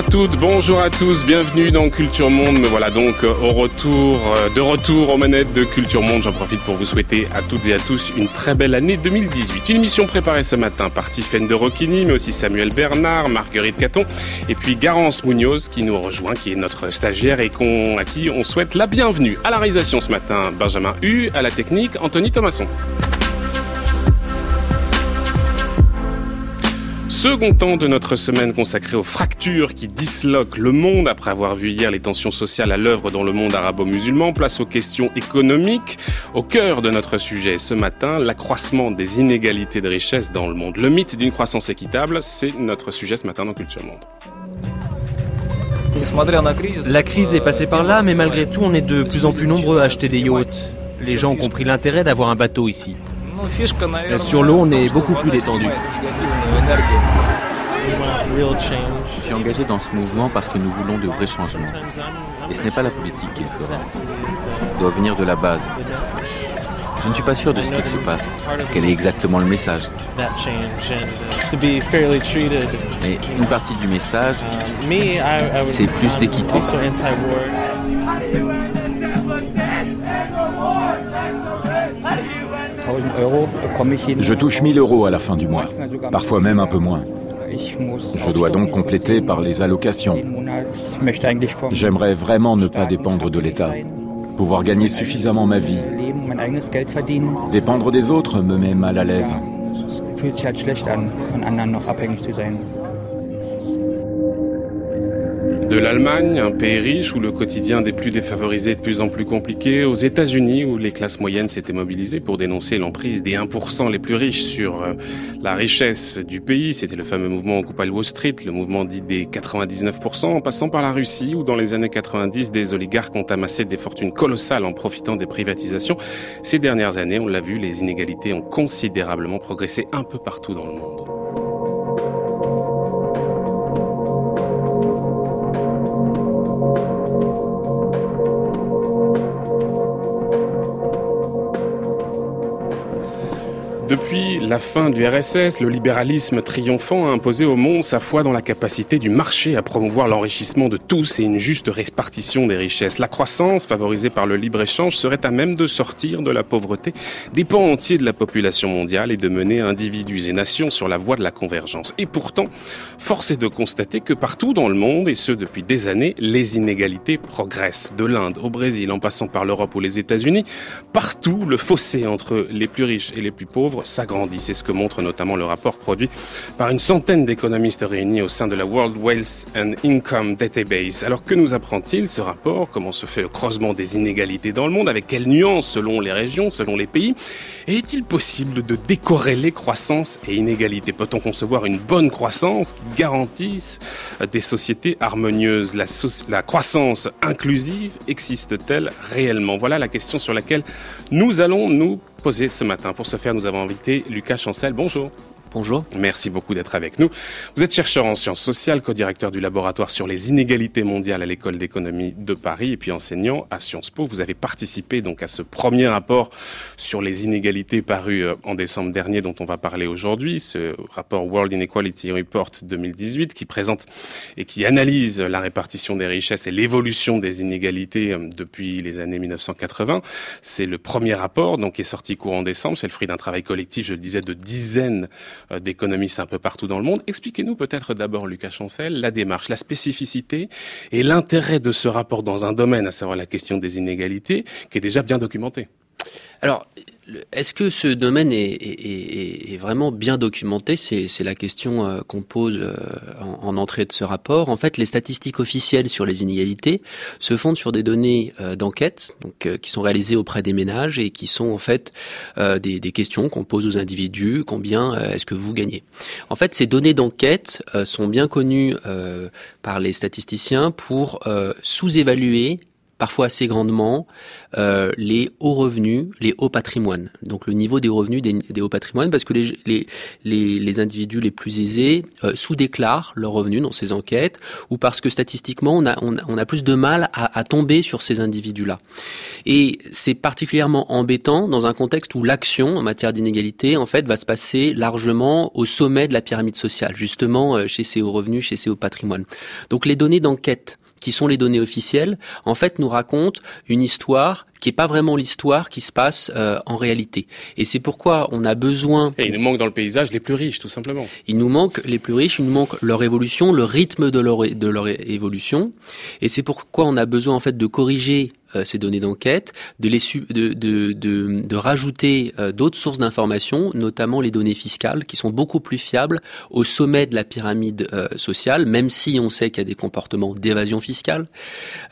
Bonjour à toutes, bonjour à tous, bienvenue dans Culture Monde. Me voilà donc euh, au retour, euh, de retour aux manettes de Culture Monde. J'en profite pour vous souhaiter à toutes et à tous une très belle année 2018. Une émission préparée ce matin par Tiffaine de Rocchini, mais aussi Samuel Bernard, Marguerite Caton, et puis Garance Munoz qui nous rejoint, qui est notre stagiaire et à qui on souhaite la bienvenue. À la réalisation ce matin, Benjamin Hu, à la technique, Anthony Thomasson. Second temps de notre semaine consacrée aux fractures qui disloquent le monde après avoir vu hier les tensions sociales à l'œuvre dans le monde arabo-musulman. Place aux questions économiques. Au cœur de notre sujet ce matin, l'accroissement des inégalités de richesse dans le monde. Le mythe d'une croissance équitable, c'est notre sujet ce matin dans Culture Monde. La crise est passée par là, mais malgré tout, on est de plus en plus nombreux à acheter des yachts. Les gens ont compris l'intérêt d'avoir un bateau ici. Sur l'eau, on est beaucoup plus détendu. Je suis engagé dans ce mouvement parce que nous voulons de vrais changements. Et ce n'est pas la politique qui le fera. Ça doit venir de la base. Je ne suis pas sûr de ce qu'il se passe. Quel est exactement le message Mais une partie du message, c'est plus d'équité. Je touche 1000 euros à la fin du mois, parfois même un peu moins. Je dois donc compléter par les allocations. J'aimerais vraiment ne pas dépendre de l'État, pouvoir gagner suffisamment ma vie. Dépendre des autres me met mal à l'aise. De l'Allemagne, un pays riche où le quotidien des plus défavorisés est de plus en plus compliqué, aux États-Unis où les classes moyennes s'étaient mobilisées pour dénoncer l'emprise des 1% les plus riches sur euh, la richesse du pays. C'était le fameux mouvement Occupy Wall Street, le mouvement dit des 99%, en passant par la Russie où dans les années 90, des oligarques ont amassé des fortunes colossales en profitant des privatisations. Ces dernières années, on l'a vu, les inégalités ont considérablement progressé un peu partout dans le monde. Depuis la fin du RSS, le libéralisme triomphant a imposé au monde sa foi dans la capacité du marché à promouvoir l'enrichissement de tous et une juste répartition des richesses. La croissance, favorisée par le libre-échange, serait à même de sortir de la pauvreté des pans entiers de la population mondiale et de mener individus et nations sur la voie de la convergence. Et pourtant, force est de constater que partout dans le monde, et ce depuis des années, les inégalités progressent. De l'Inde au Brésil, en passant par l'Europe ou les États-Unis, partout le fossé entre les plus riches et les plus pauvres s'agrandit. C'est ce que montre notamment le rapport produit par une centaine d'économistes réunis au sein de la World Wealth and Income Database. Alors que nous apprend-il ce rapport? Comment se fait le creusement des inégalités dans le monde? Avec quelles nuances selon les régions, selon les pays? Et est-il possible de décorréler croissance et inégalité Peut-on concevoir une bonne croissance qui garantisse des sociétés harmonieuses? La, la croissance inclusive existe-t-elle réellement? Voilà la question sur laquelle nous allons nous poser ce matin. Pour ce faire, nous avons invité Lucas Chancel. Bonjour. Bonjour. Merci beaucoup d'être avec nous. Vous êtes chercheur en sciences sociales, co-directeur du laboratoire sur les inégalités mondiales à l'école d'économie de Paris et puis enseignant à Sciences Po. Vous avez participé donc à ce premier rapport sur les inégalités paru euh, en décembre dernier dont on va parler aujourd'hui, ce rapport World Inequality Report 2018 qui présente et qui analyse la répartition des richesses et l'évolution des inégalités euh, depuis les années 1980. C'est le premier rapport donc qui est sorti courant décembre, c'est le fruit d'un travail collectif, je le disais, de dizaines d'économistes un peu partout dans le monde. Expliquez-nous peut-être d'abord, Lucas Chancel, la démarche, la spécificité et l'intérêt de ce rapport dans un domaine, à savoir la question des inégalités, qui est déjà bien documenté. Alors, est-ce que ce domaine est, vraiment bien documenté? C'est la question euh, qu'on pose euh, en, entrée de ce rapport. En fait, les statistiques officielles sur les inégalités se fondent sur des données euh, d'enquête, qui sont réalisées auprès des ménages et qui sont en fait des, questions qu'on pose aux individus. Combien est-ce que vous gagnez? En fait, ces données d'enquête sont bien connues par les statisticiens pour sous-évaluer parfois assez grandement, euh, les hauts revenus, les hauts patrimoines. Donc le niveau des revenus des, hauts patrimoines, parce que les, les, les, individus les plus aisés euh, sous-déclarent leurs revenus dans ces enquêtes, ou parce que statistiquement, on a, on, a plus de mal à, à tomber sur ces individus-là. Et c'est particulièrement embêtant dans un contexte où l'action en matière d'inégalité, en fait, va se passer largement au sommet de la pyramide sociale, justement euh, chez ces hauts revenus, chez ces hauts patrimoines. Donc les données d'enquête qui sont les données officielles, en fait, nous racontent une histoire qui n'est pas vraiment l'histoire qui se passe euh, en réalité. Et c'est pourquoi on a besoin... Et il nous manque dans le paysage les plus riches, tout simplement. Il nous manque les plus riches, il nous manque leur évolution, le rythme de leur, de leur évolution. Et c'est pourquoi on a besoin, en fait, de corriger ces données d'enquête, de, les de, de, de, de rajouter euh, d'autres sources d'informations, notamment les données fiscales, qui sont beaucoup plus fiables au sommet de la pyramide euh, sociale, même si on sait qu'il y a des comportements d'évasion fiscale,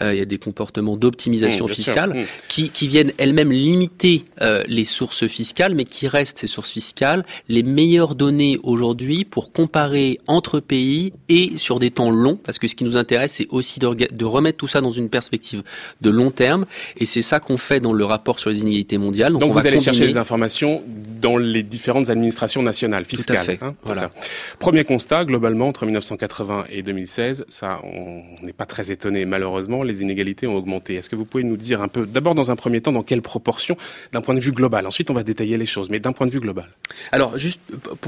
il y a des comportements d'optimisation mmh, fiscale, mmh. qui, qui viennent elles-mêmes limiter les sources fiscales, mais qui restent ces sources fiscales les meilleures données aujourd'hui pour comparer entre pays et sur des temps longs, parce que ce qui nous intéresse, c'est aussi de, de remettre tout ça dans une perspective de long terme et c'est ça qu'on fait dans le rapport sur les inégalités mondiales. Donc, vous allez chercher les informations dans les différentes administrations nationales, fiscales. Tout hein, voilà. Premier constat, globalement, entre 1980 et 2016, ça, on n'est pas très étonné. Malheureusement, les inégalités ont augmenté. Est-ce que vous pouvez nous dire un peu, d'abord dans un premier temps, dans quelle proportion, d'un point de vue global? Ensuite, on va détailler les choses, mais d'un point de vue global. Alors, juste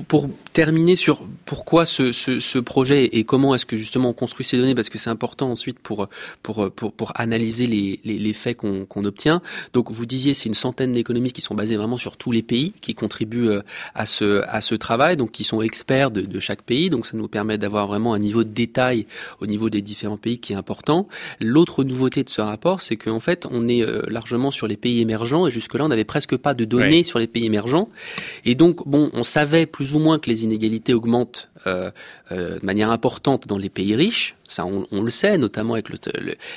pour, terminer sur pourquoi ce, ce, projet et comment est-ce que justement on construit ces données, parce que c'est important ensuite pour, pour, pour, pour analyser les, les, les faits qu'on obtient. Donc vous disiez c'est une centaine d'économistes qui sont basés vraiment sur tous les pays, qui contribuent euh, à ce, à ce travail, donc qui sont experts de, de chaque pays. Donc ça nous permet d'avoir vraiment un niveau de détail au niveau des différents pays qui est important. L'autre nouveauté de ce rapport, c'est qu'en fait on est euh, largement sur les pays émergents et jusque-là on n'avait presque pas de données sur les pays émergents. Et donc bon, on savait plus ou moins que les inégalités augmentent euh, euh, de manière importante dans les pays riches. Ça, on, on le sait, notamment avec le,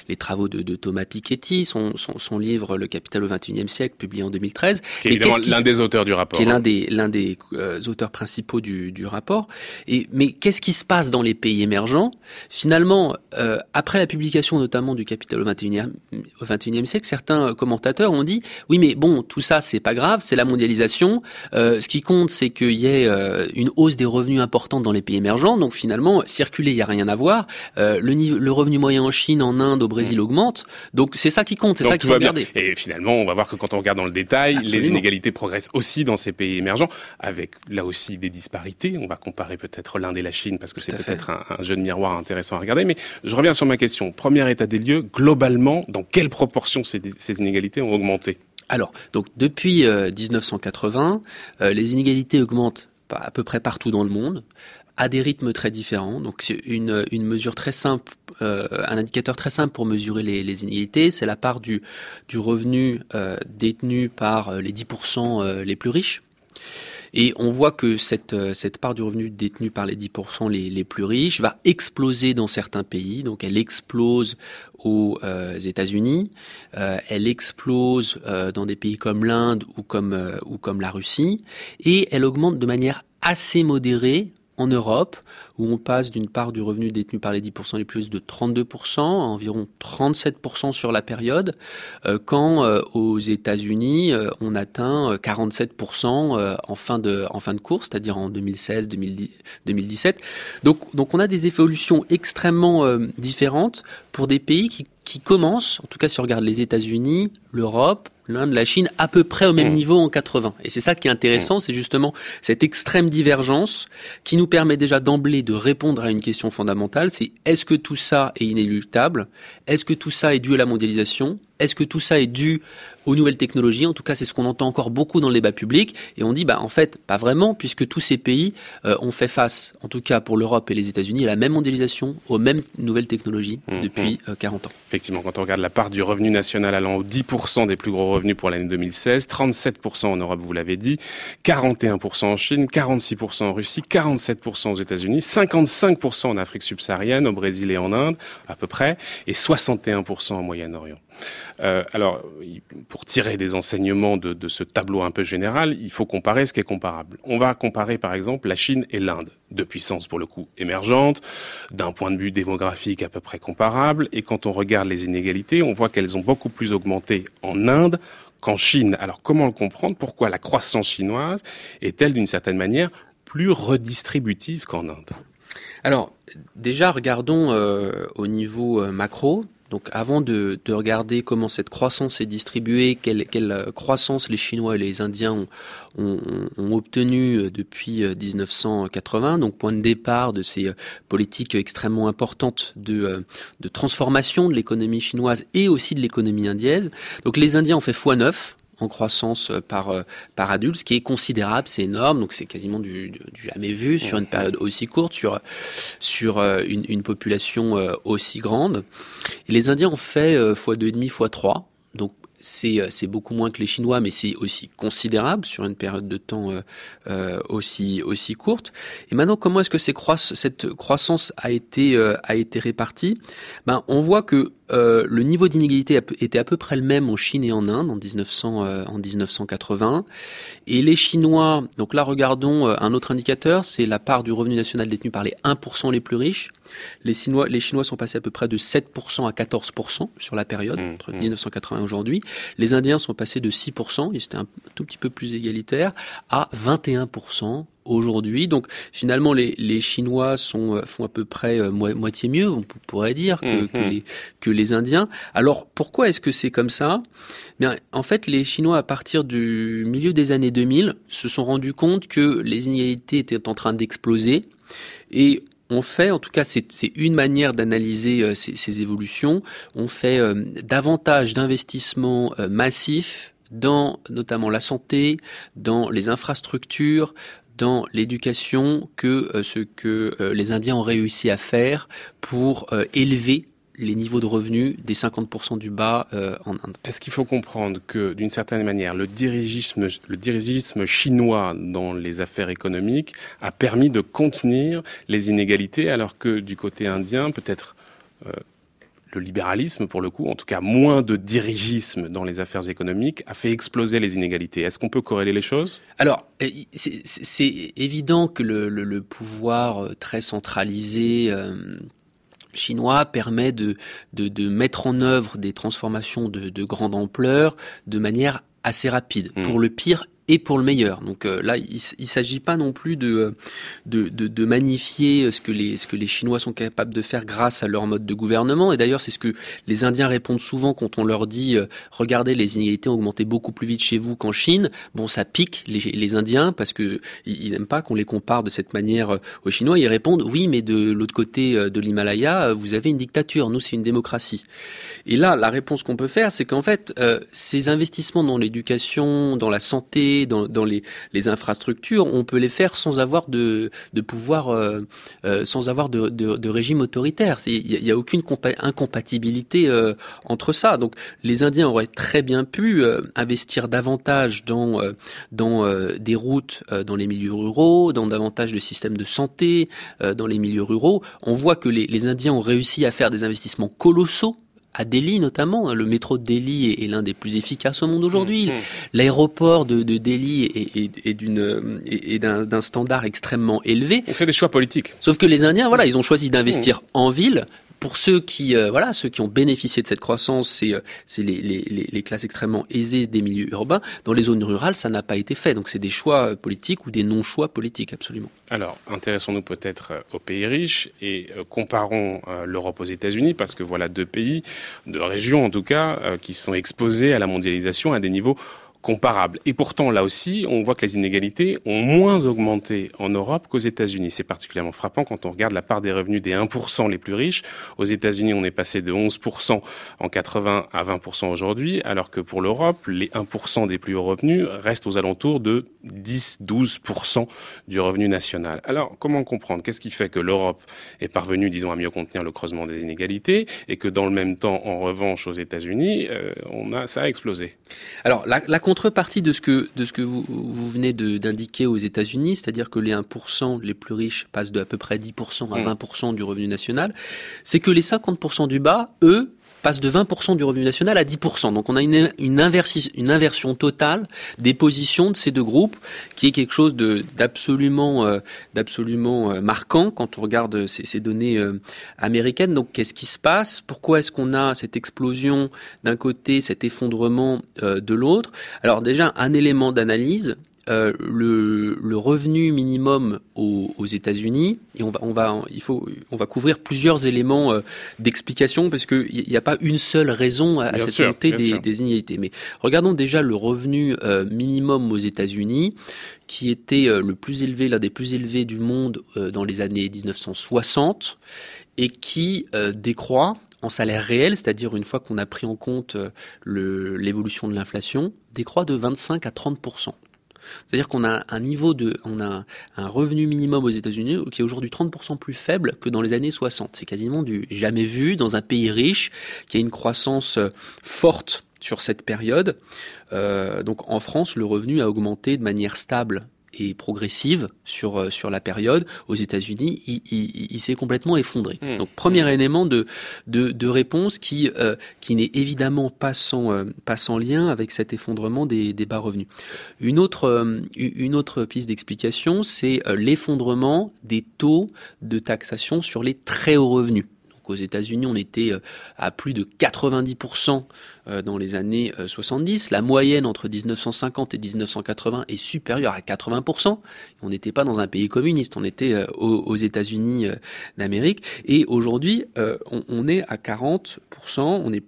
les travaux de, de Thomas Piketty, son, son, son, livre Le Capital au XXIe siècle, publié en 2013. Qui est évidemment l'un des auteurs du rapport. Qui est l'un hein. des, l'un des euh, auteurs principaux du, du rapport. Et, mais qu'est-ce qui se passe dans les pays émergents? Finalement, après la publication notamment du Capital au XXIe, au XXIe siècle, certains commentateurs ont dit oui, mais bon, tout ça, c'est pas grave, c'est la mondialisation. ce qui compte, c'est qu'il y ait une hausse des revenus importante dans les pays émergents. Donc finalement, circuler, il n'y a rien à voir. Euh, le, le revenu moyen en Chine, en Inde, au Brésil mm. augmente. Donc c'est ça qui compte, c'est ça qu'il faut regarder. Et finalement, on va voir que quand on regarde dans le détail, les inégalités progressent aussi dans ces pays émergents, avec là aussi des disparités. On va comparer peut-être l'Inde et la Chine parce que c'est peut-être un, un, jeu de miroir intéressant à regarder. Mais je reviens sur ma question. Premier état des lieux, globalement, dans quelle proportion ces, ces inégalités ont augmenté? Alors, donc depuis 1980, euh, euh, les inégalités augmentent à peu près partout dans le monde, à des rythmes très différents. Donc c'est une, mesure très simple, euh, un indicateur très simple pour mesurer les, inégalités, c'est la part du, revenu euh, détenu par euh, les 10% euh, les plus riches. Et on voit que cette, cette part du revenu détenu par les 10% les, les, plus riches va exploser dans certains pays. Donc elle explose aux États-Unis, elle explose dans des pays comme l'Inde ou comme, ou comme la Russie, et elle augmente de manière assez modérée en Europe, où on passe d'une part du revenu détenu par les 10% les plus de 32% à environ 37% sur la période, euh, quand euh, aux États-Unis euh, on atteint 47% en fin de en fin de course, c'est-à-dire en 2016, 2017. Donc donc on a des évolutions extrêmement différentes pour des pays qui qui commencent, en tout cas si on regarde les États-Unis, l'Europe, l'Inde, la Chine, à peu près au même mmh. niveau en 80. Et c'est ça qui est intéressant, mmh. c'est justement cette extrême divergence qui nous permet déjà d'emblée de répondre à une question fondamentale, c'est est-ce que tout ça est inéluctable? Est-ce que tout ça est dû à la mondialisation? Est-ce que tout ça est dû aux nouvelles technologies? En tout cas, c'est ce qu'on entend encore beaucoup dans le débat public. Et on dit, bah, en fait, pas vraiment, puisque tous ces pays euh, ont fait face, en tout cas pour l'Europe et les États-Unis, à la même mondialisation, aux mêmes nouvelles technologies mmh, depuis 40 mmh. euh, ans. Effectivement, quand on regarde la part du revenu national allant aux 10% des plus gros revenus pour l'année 2016, 37% en Europe, vous l'avez dit, 41% en Chine, 46% en Russie, 47% aux États-Unis, 55% en Afrique subsaharienne, au Brésil et en Inde, à peu près, et 61% au Moyen-Orient. Euh, alors, pour tirer des enseignements de, ce tableau un peu général, il faut comparer ce qui est comparable. On va comparer par exemple la Chine et l'Inde, deux puissances pour le coup émergentes, d'un point de vue démographique à peu près comparable, et quand on regarde les inégalités, on voit qu'elles ont beaucoup plus augmenté en Inde qu'en Chine. Alors comment le comprendre? Pourquoi la croissance chinoise est-elle d'une certaine manière plus redistributive qu'en Inde? Alors, déjà, regardons euh, au niveau euh, macro. Donc, avant de, regarder comment cette croissance est distribuée, quelle, euh, croissance les Chinois et les Indiens ont, obtenu depuis 1980, donc point de départ de ces politiques extrêmement importantes de, de transformation de l'économie chinoise et aussi de l'économie indienne. Donc, les Indiens ont fait x9 en croissance euh, par, euh, par adulte, ce qui est considérable, c'est énorme, donc c'est quasiment du, jamais vu sur une période aussi courte, sur, sur euh, une, une population aussi grande. Et les Indiens ont fait x2,5, x3, donc c'est beaucoup moins que les Chinois, mais c'est aussi considérable sur une période de temps aussi aussi courte. Et maintenant, comment est-ce que ces cette croissance a été a été répartie? Ben, on voit que euh, le niveau d'inégalité était à peu près le même en Chine et en Inde en, 1900, euh, en 1980. Et les Chinois, donc là regardons euh, un autre indicateur, c'est la part du revenu national détenu par les 1% les plus riches. Les Chinois, les Chinois sont passés à peu près de 7% à 14% sur la période, mmh, entre 1980 mmh. et aujourd'hui. Les Indiens sont passés de 6%, ils étaient un tout petit peu plus égalitaires, à 21% aujourd'hui. Donc finalement, les, les Chinois sont, euh, font à peu près euh, moitié mieux, on pourrait dire, que, que, mhm. les, que les Indiens. Alors pourquoi est-ce que c'est comme ça? Bien, en fait, les Chinois, à partir du milieu des années 2000, se sont rendus compte que les inégalités étaient en train d'exploser et on fait, en tout cas c'est une manière d'analyser euh, ces, ces, évolutions, on fait davantage d'investissements massifs dans notamment la santé, dans les infrastructures, dans l'éducation que euh, ce que euh, les Indiens ont réussi à faire pour euh, élever les niveaux de revenus des 50% du bas en Inde. Est-ce qu'il faut comprendre que, d'une certaine manière, le dirigisme, le dirigisme chinois dans les affaires économiques a permis de contenir les inégalités, alors que du côté indien, peut-être le libéralisme, pour le coup, en tout cas moins de dirigisme dans les affaires économiques, a fait exploser les inégalités. Est-ce qu'on peut corréler les choses? Alors, euh, c'est évident que le, pouvoir euh, très centralisé euh, chinois permet de, de, mettre en œuvre des transformations de, grande ampleur de manière assez rapide, mmh. pour le pire et pour le meilleur. Donc euh, là, il ne s'agit pas non plus de, de, de, de, magnifier ce que, les, ce que les Chinois sont capables de faire grâce à leur mode de gouvernement. Et d'ailleurs, c'est ce que les Indiens répondent souvent quand on leur dit euh, regardez, les inégalités ont augmenté beaucoup plus vite chez vous qu'en Chine. Bon, ça pique les, les Indiens parce que ils n'aiment pas qu'on les compare de cette manière euh, aux Chinois. Ils répondent oui, mais de l'autre côté de l'Himalaya, vous avez une dictature. Nous, c'est une démocratie. Et là, la réponse qu'on peut faire, c'est qu'en fait, ces investissements dans l'éducation, dans la santé, dans, les, infrastructures, on peut les faire sans avoir de, pouvoir, euh, euh, sans avoir de, régime autoritaire. Il n'y a, aucune incompatibilité euh, entre ça. Donc les Indiens auraient très bien pu investir davantage dans, dans des routes dans les milieux ruraux, dans davantage de systèmes de santé dans les milieux ruraux. On voit que les Indiens ont réussi à faire des investissements colossaux à Delhi notamment. Hein, le métro de Delhi est, l'un des plus efficaces au monde aujourd'hui. Mmh, mmh. L'aéroport de, Delhi est, d'une d'un standard extrêmement élevé. Donc c'est des choix politiques. Sauf que les Indiens, voilà, ils ont choisi d'investir mmh. en ville pour ceux qui, euh, ceux qui ont bénéficié de cette croissance, c'est euh, les, classes extrêmement aisées des milieux urbains. Dans les zones rurales, ça n'a pas été fait. Donc c'est des choix euh, politiques ou des non-choix politiques, absolument. Alors, intéressons-nous peut-être aux pays riches et comparons l'Europe aux États-Unis, parce que voilà deux pays, deux régions en tout cas, qui sont exposés à la mondialisation à des niveaux comparable. Et pourtant, là aussi, on voit que les inégalités ont moins augmenté en Europe qu'aux États-Unis. C'est particulièrement frappant quand on regarde la part des revenus des 1% les plus riches. Aux États-Unis, on est passé de 11% en 80 à 20% aujourd'hui, alors que pour l'Europe, les 1% des plus hauts revenus restent aux alentours de 10-12% du revenu national. Alors, comment comprendre? Qu'est-ce qui fait que l'Europe est parvenue, disons, à mieux contenir le creusement des inégalités et que dans le même temps, en revanche, aux États-Unis, euh, on a, ça a explosé? Contrepartie de ce que, de ce que vous, vous venez d'indiquer aux États-Unis, c'est-à-dire que les 1% les plus riches passent de à peu près 10% à 20% mm. du revenu national, c'est que les 50% du bas, eux, passe de 20% du revenu national à 10%. Donc on a une, inversion totale des positions de ces deux groupes, qui est quelque chose d'absolument euh, euh, marquant quand on regarde ces, ces données euh, américaines. Donc qu'est-ce qui se passe? Pourquoi est-ce qu'on a cette explosion d'un côté, cet effondrement de l'autre? Alors déjà, un élément d'analyse, euh, le, le, revenu minimum aux, aux États-Unis et on va, on va, il faut, on va couvrir plusieurs éléments euh, d'explication parce qu'il n'y a pas une seule raison à, cette montée des, des, inégalités. Mais regardons déjà le revenu euh, minimum aux États-Unis qui était euh, le plus élevé, l'un des plus élevés du monde dans les années 1960 et qui décroît en salaire réel, c'est-à-dire une fois qu'on a pris en compte l'évolution de l'inflation, décroît de 25 à 30 c'est-à-dire qu'on a un niveau de, on a un revenu minimum aux États-Unis qui est aujourd'hui 30% plus faible que dans les années 60. C'est quasiment du jamais vu dans un pays riche qui a une croissance euh, forte sur cette période. Euh, donc en France, le revenu a augmenté de manière stable et progressive sur euh, sur la période. Aux États-Unis, il, il, il s'est complètement effondré. Mmh. Donc premier mmh. élément de de, de réponse qui euh, qui n'est évidemment pas sans euh, pas sans lien avec cet effondrement des, des bas revenus. Une autre euh, une autre piste d'explication, c'est euh, l'effondrement des taux de taxation sur les très hauts revenus. Donc aux États-Unis, on était à plus de 90% euh, dans les années 70. Euh, la moyenne entre 1950 et 1980 est supérieure à 80%. On n'était pas dans un pays communiste, on était euh, aux, États-Unis d'Amérique. Et aujourd'hui, on, est à 40%, on est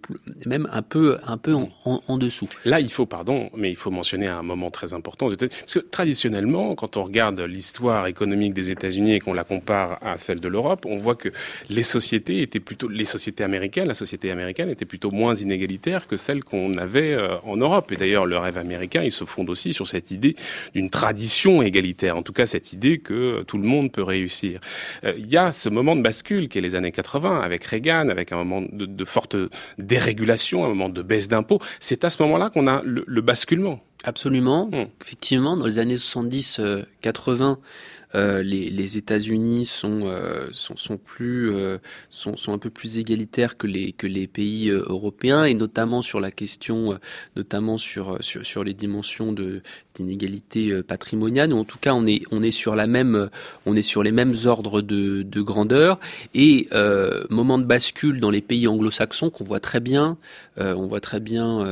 même un peu, en, en, dessous. Là, il faut, pardon, mais il faut mentionner un moment très important. Parce que traditionnellement, quand on regarde l'histoire économique des États-Unis et qu'on la compare à celle de l'Europe, on voit que les sociétés étaient plutôt, les sociétés américaines, la société américaine était plutôt moins inégalitaire que celle qu'on avait euh, en Europe. Et d'ailleurs, le rêve américain, il se fonde aussi sur cette idée d'une tradition égalitaire, en tout cas cette idée que tout le monde peut réussir. Euh, il y a ce moment de bascule qui est les années 80, avec Reagan, avec un moment de, de forte dérégulation, un moment de baisse d'impôts. C'est à ce moment-là qu'on a le, le, basculement. Absolument. Mmh. Effectivement, dans les années 70-80, euh, les, États-Unis sont, euh, sont, plus euh, sont, sont un peu plus égalitaires que les que les pays européens et notamment sur la question notamment sur, sur sur les dimensions d'inégalité patrimoniale. Ou en tout cas on est on est sur la même on est sur les mêmes ordres de, de grandeur. Et moment de bascule dans les pays anglo-saxons qu'on voit très bien on voit très bien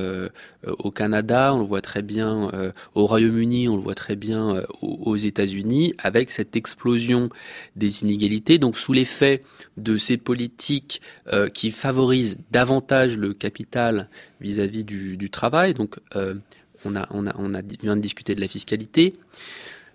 au Canada on le voit très bien au Royaume-Uni on le voit très bien aux États-Unis avec cette explosion des inégalités, donc sous l'effet de ces politiques euh, qui favorisent davantage le capital vis-à-vis -vis du, travail. Donc euh, on, a, on, vient de discuter de la fiscalité,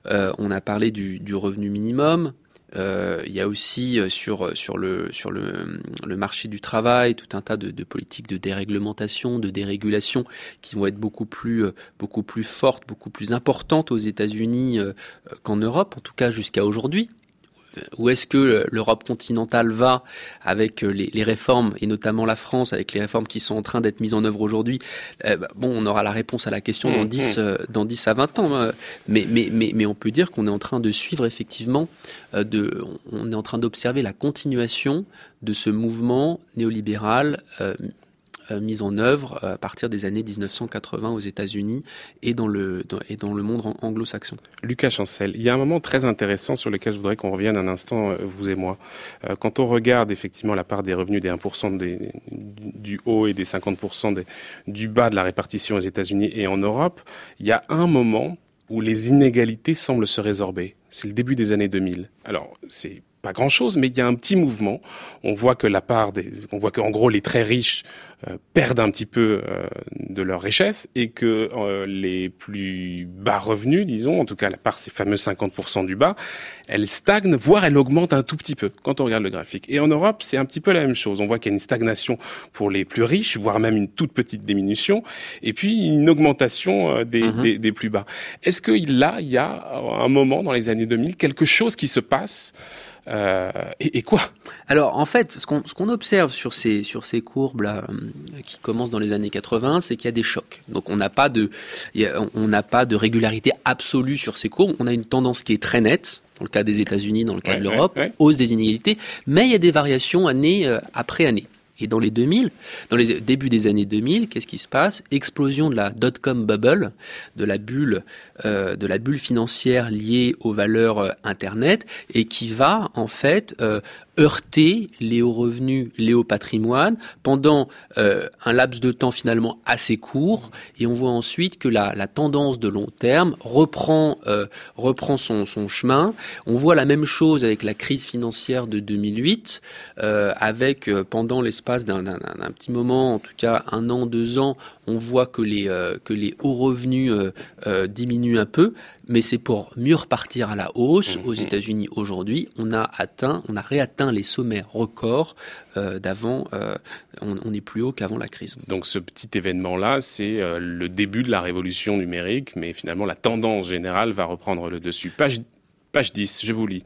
euh, on a parlé du revenu minimum, euh, il y a aussi euh, sur sur le sur le, marché du travail tout un tas de, de, politiques de déréglementation, de dérégulation qui vont être beaucoup plus euh, beaucoup plus fortes, beaucoup plus importantes aux États-Unis qu'en Europe, en tout cas jusqu'à aujourd'hui où est-ce que l'Europe continentale va avec euh, les, les, réformes, et notamment la France, avec les réformes qui sont en train d'être mises en œuvre aujourd'hui? Euh, Bon, on aura la réponse à la question dans 10, mmh, mmh. euh, dans 10 à 20 ans. Hein. Mais, mais, mais, mais on peut dire qu'on est en train de suivre effectivement, euh, de, on est en train d'observer la continuation de ce mouvement néolibéral euh, euh, mise en œuvre euh, à partir des années 1980 aux États-Unis et dans le et dans le monde anglo-saxon. Lucas Chancel, il y a un moment très intéressant sur lequel je voudrais qu'on revienne un instant, euh, vous et moi. Quand on regarde effectivement la part des revenus des 1% des, du haut et des 50% des, du bas de la répartition aux États-Unis et en Europe, il y a un moment où les inégalités semblent se résorber. C'est le début des années 2000. Alors, c'est pas grand chose, mais il y a un petit mouvement. On voit que la part des, on voit qu'en gros les très riches euh, perdent un petit peu euh, de leur richesse et que euh, les plus bas revenus, disons, en tout cas la part ces fameux 50% du bas, elle stagne, voire elle augmente un tout petit peu quand on regarde le graphique. Et en Europe, c'est un petit peu la même chose. On voit qu'il y a une stagnation pour les plus riches, voire même une toute petite diminution, et puis une augmentation des, mmh. des, des plus bas. Est-ce que là, il y a un moment dans les années 2000 quelque chose qui se passe euh, et, et, quoi? Alors en fait, ce qu'on qu observe sur ces sur ces courbes là euh, qui commencent dans les années 80, c'est qu'il y a des chocs. Donc on n'a pas de on pas de régularité absolue sur ces courbes. On a une tendance qui est très nette dans le cas des États-Unis, dans le cas ouais, de l'Europe, ouais, ouais. hausse des inégalités, mais il y a des variations année euh, après année. Et dans les 2000, dans les débuts des années 2000, qu'est-ce qui se passe? Explosion de la dot-com bubble, de la bulle, euh, financière liée aux valeurs euh, Internet, et qui va en fait euh, heurter les hauts revenus, les hauts patrimoines pendant euh, un laps de temps finalement assez court et on voit ensuite que la, tendance de long terme reprend euh, son, chemin. On voit la même chose avec la crise financière de 2008 euh, avec euh, pendant l'espace d'un petit moment, en tout cas un an, deux ans, on voit que les hauts revenus diminuent un peu mais c'est pour mieux repartir à la hausse. Mmh, aux. États-Unis aujourd'hui, on a atteint, on a réatteint les sommets records euh, d'avant. Euh, on, est plus haut qu'avant la crise. Donc ce petit événement-là, c'est euh, le début de la révolution numérique, mais finalement la tendance générale va reprendre le dessus. Page Page 10, je vous lis.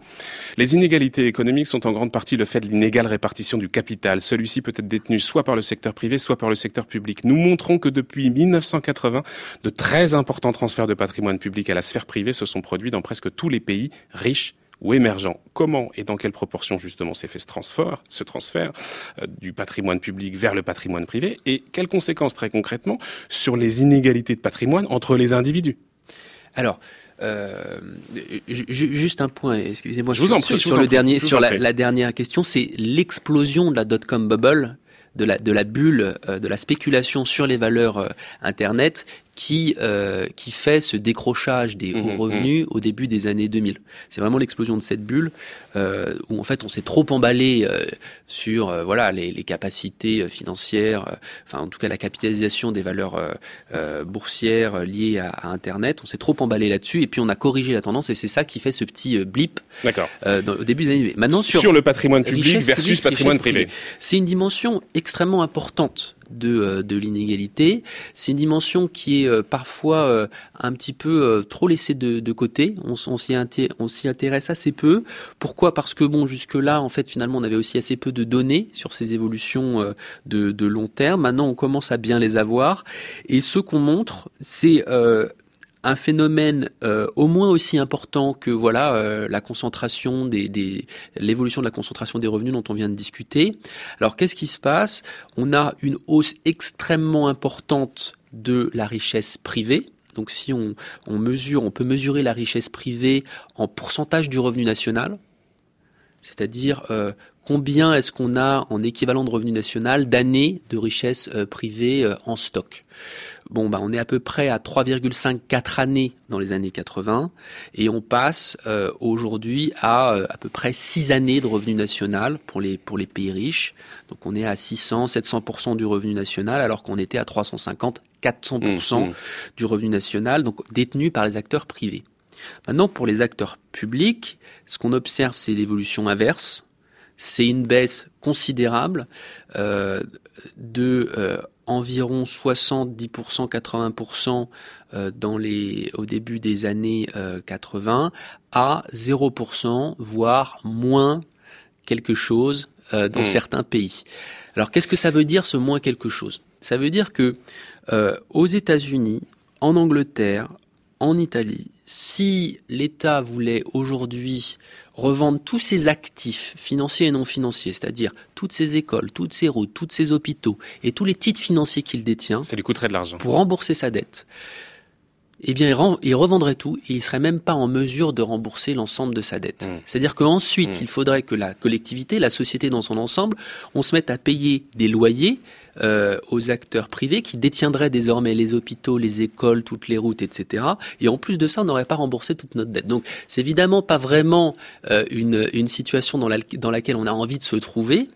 Les inégalités économiques sont en grande partie le fait de l'inégale répartition du capital. Celui-ci peut être détenu soit par le secteur privé, soit par le secteur public. Nous montrons que depuis 1980, de très importants transferts de patrimoine public à la sphère privée se sont produits dans presque tous les pays riches ou émergents. Comment et dans quelle proportion justement s'est fait ce transfert, euh, du patrimoine public vers le patrimoine privé et quelles conséquences très concrètement sur les inégalités de patrimoine entre les individus? Alors, euh, juste un point, excusez-moi, je vous en prie, sur, le dernier, sur la, la, dernière question, c'est l'explosion de la dot-com bubble de la, de la bulle, euh, de la spéculation sur les valeurs euh, Internet qui euh, qui fait ce décrochage des hauts mmh, mmh. revenus au début des années 2000. C'est vraiment l'explosion de cette bulle euh, où en fait on s'est trop emballé euh, sur euh, voilà les, les, capacités financières, euh, enfin en tout cas la capitalisation des valeurs boursières liées à, à, Internet. On s'est trop emballé là-dessus et puis on a corrigé la tendance et c'est ça qui fait ce petit blip au début des années 2000. Maintenant sur, sur le patrimoine public versus patrimoine privé, c'est une dimension extrêmement importante de, euh, de l'inégalité. C'est une dimension qui est euh, parfois euh, un petit peu trop laissée de, côté. On, s'y intéresse assez peu. Pourquoi? Parce que bon, jusque là, en fait, finalement, on avait aussi assez peu de données sur ces évolutions de long terme. Maintenant, on commence à bien les avoir. Et ce qu'on montre, c'est un phénomène euh, au moins aussi important que voilà euh, la concentration des, l'évolution de la concentration des revenus dont on vient de discuter. Alors qu'est-ce qui se passe? On a une hausse extrêmement importante de la richesse privée. Donc si on, mesure, on peut mesurer la richesse privée en pourcentage du revenu national, c'est-à-dire euh, combien est-ce qu'on a en équivalent de revenu national d'années de richesse privée en stock. Bon, bah, on est à peu près à 3,54 années dans les années 80 et on passe aujourd'hui à à peu près 6 années de revenu national pour les, pour les pays riches. Donc on est à 600, 700% du revenu national alors qu'on était à 350, 400% mmh, du revenu national, donc détenu par les acteurs privés. Maintenant, pour les acteurs publics, ce qu'on observe, c'est l'évolution inverse. C'est une baisse considérable euh, de euh, environ 70%, 80% euh, dans les, au début des années 80 à 0%, voire moins quelque chose dans mmh. certains pays. Alors qu'est-ce que ça veut dire ce moins quelque chose? Ça veut dire que aux États-Unis, en Angleterre, en Italie, si l'État voulait aujourd'hui revendre tous ses actifs financiers et non financiers, c'est-à-dire toutes ses écoles, toutes ses routes, tous ses hôpitaux et tous les titres financiers qu'il détient, ça lui coûterait de l'argent pour rembourser sa dette. Eh bien, il, revendrait tout et il serait même pas en mesure de rembourser l'ensemble de sa dette. Mmh. C'est-à-dire qu'ensuite, mmh. il faudrait que la collectivité, la société dans son ensemble, on se mette à payer des loyers euh, aux acteurs privés qui détiendraient désormais les hôpitaux, les écoles, toutes les routes, etc. Et en plus de ça, on n'aurait pas remboursé toute notre dette. Donc, c'est évidemment pas vraiment euh, une, une situation dans, la, dans laquelle on a envie de se trouver,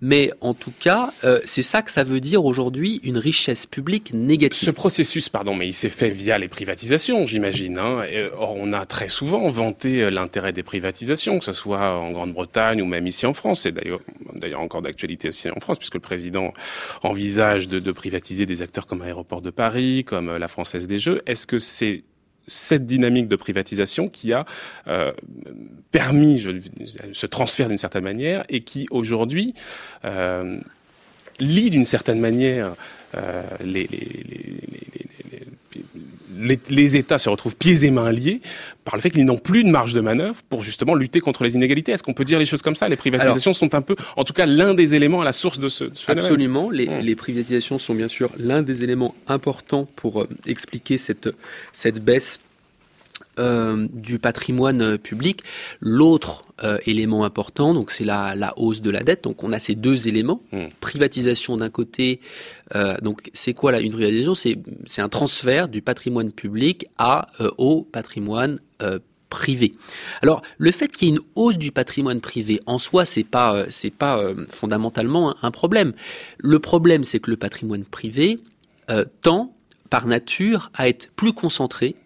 mais en tout cas, euh, c'est ça que ça veut dire aujourd'hui une richesse publique négative. Ce processus, pardon, mais il s'est fait via les privatisations, j'imagine. Hein. Or, on a très souvent vanté l'intérêt des privatisations, que ce soit en Grande-Bretagne ou même ici en France. C'est d'ailleurs, d'ailleurs encore d'actualité en France, puisque le président envisage de, privatiser des acteurs comme Aéroport de Paris, comme euh, la Française des Jeux. Est-ce que c'est cette dynamique de privatisation qui a euh, permis ce transfert d'une certaine manière et qui aujourd'hui euh, lie d'une certaine manière les, les, États se retrouvent pieds et mains liés par le fait qu'ils n'ont plus de marge de manœuvre pour justement lutter contre les inégalités. Est-ce qu'on peut dire les choses comme ça? Les privatisations sont un peu, en tout cas, l'un des éléments à la source de ce, phénomène. Absolument. Les, mmh. les, privatisations sont bien sûr l'un des éléments importants pour expliquer cette, cette baisse euh, du patrimoine public. L'autre euh, élément important, donc c'est la, la, hausse de la dette. Donc on a ces deux éléments hmm. privatisation d'un côté. Euh, donc c'est quoi là une privatisation C'est un transfert du patrimoine public à au patrimoine privé. Alors le fait qu'il y ait une hausse du patrimoine privé en soi, c'est pas c'est pas fondamentalement un, problème. Le problème, c'est que le patrimoine privé tend par nature à être plus concentré euh,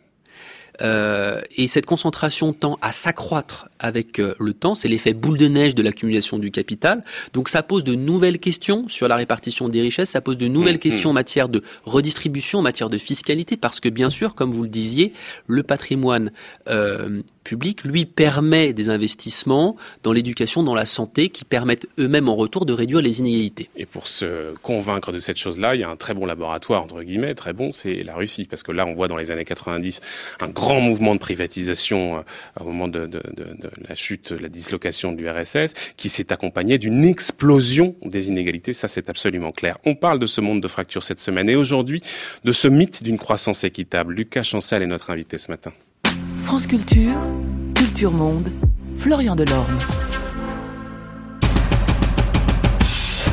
et cette concentration tend à s'accroître avec euh, le temps. C'est l'effet boule de neige de l'accumulation du capital. Donc ça pose de nouvelles questions sur la répartition des richesses. Ça pose de nouvelles mmh, questions en matière de redistribution, en matière de fiscalité, parce que bien sûr, comme vous le disiez, le patrimoine euh, public, lui, permet des investissements dans l'éducation, dans la santé, qui permettent eux-mêmes en retour de réduire les inégalités. Et pour se convaincre de cette chose-là, il y a un très bon laboratoire, entre guillemets, très bon, c'est la Russie. Parce que là, on voit dans les années 90 un grand mouvement de privatisation euh, au moment de, de, de, de, la chute, la dislocation de l'URSS, qui s'est accompagné d'une explosion des inégalités. Ça, c'est absolument clair. On parle de ce monde de fracture cette semaine et aujourd'hui de ce mythe d'une croissance équitable. Lucas Chancel est notre invité ce matin. France Culture, Culture Monde, Florian Delorme.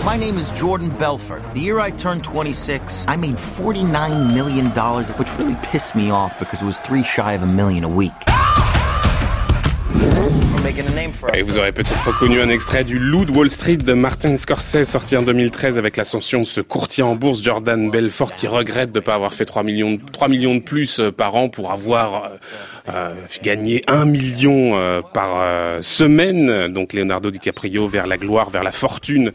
My name is Jordan Belfort. The year I turned 26, I made $49 million, which really pissed me off because it was three shy of a million a week. Et vous aurez peut-être reconnu un extrait du Loup de Wall Street de Martin Scorsese sorti en 2013 avec l'ascension de ce courtier en bourse Jordan Belfort qui regrette de ne pas avoir fait 3 millions, 3 millions de plus euh, par an pour avoir euh, euh, gagné 1 million par semaine. Donc Leonardo DiCaprio vers la gloire, vers la fortune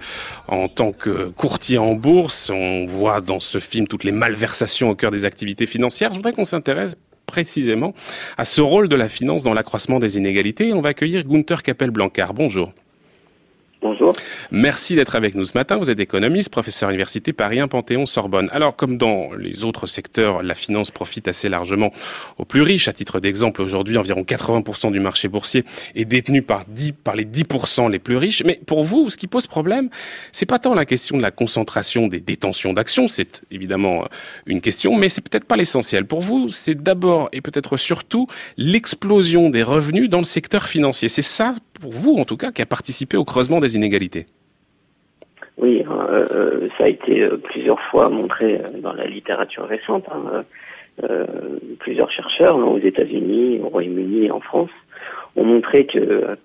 en tant que courtier en bourse. On voit dans ce film toutes les malversations au cœur des activités financières. Je voudrais qu'on s'intéresse précisément à ce rôle de la finance dans l'accroissement des inégalités. On va accueillir Gunther Capel-Blancard. Bonjour. Bonjour. Merci d'être avec nous ce matin. Vous êtes économiste, professeur à l'université Paris 1 Panthéon Sorbonne. Alors, comme dans les autres secteurs, la finance profite assez largement aux plus riches. À titre d'exemple, aujourd'hui, environ 80% du marché boursier est détenu par 10, par les 10% les plus riches. Mais pour vous, ce qui pose problème, c'est pas tant la question de la concentration des détentions d'actions. C'est évidemment une question, mais c'est peut-être pas l'essentiel. Pour vous, c'est d'abord et peut-être surtout l'explosion des revenus dans le secteur financier. C'est ça, pour vous en tout cas, qui a participé au creusement des inégalités. Oui, euh, euh, ça a été euh, plusieurs fois montré dans la littérature récente. Hein, plusieurs chercheurs hein, aux États-Unis, au Royaume-Uni et en France ont montré que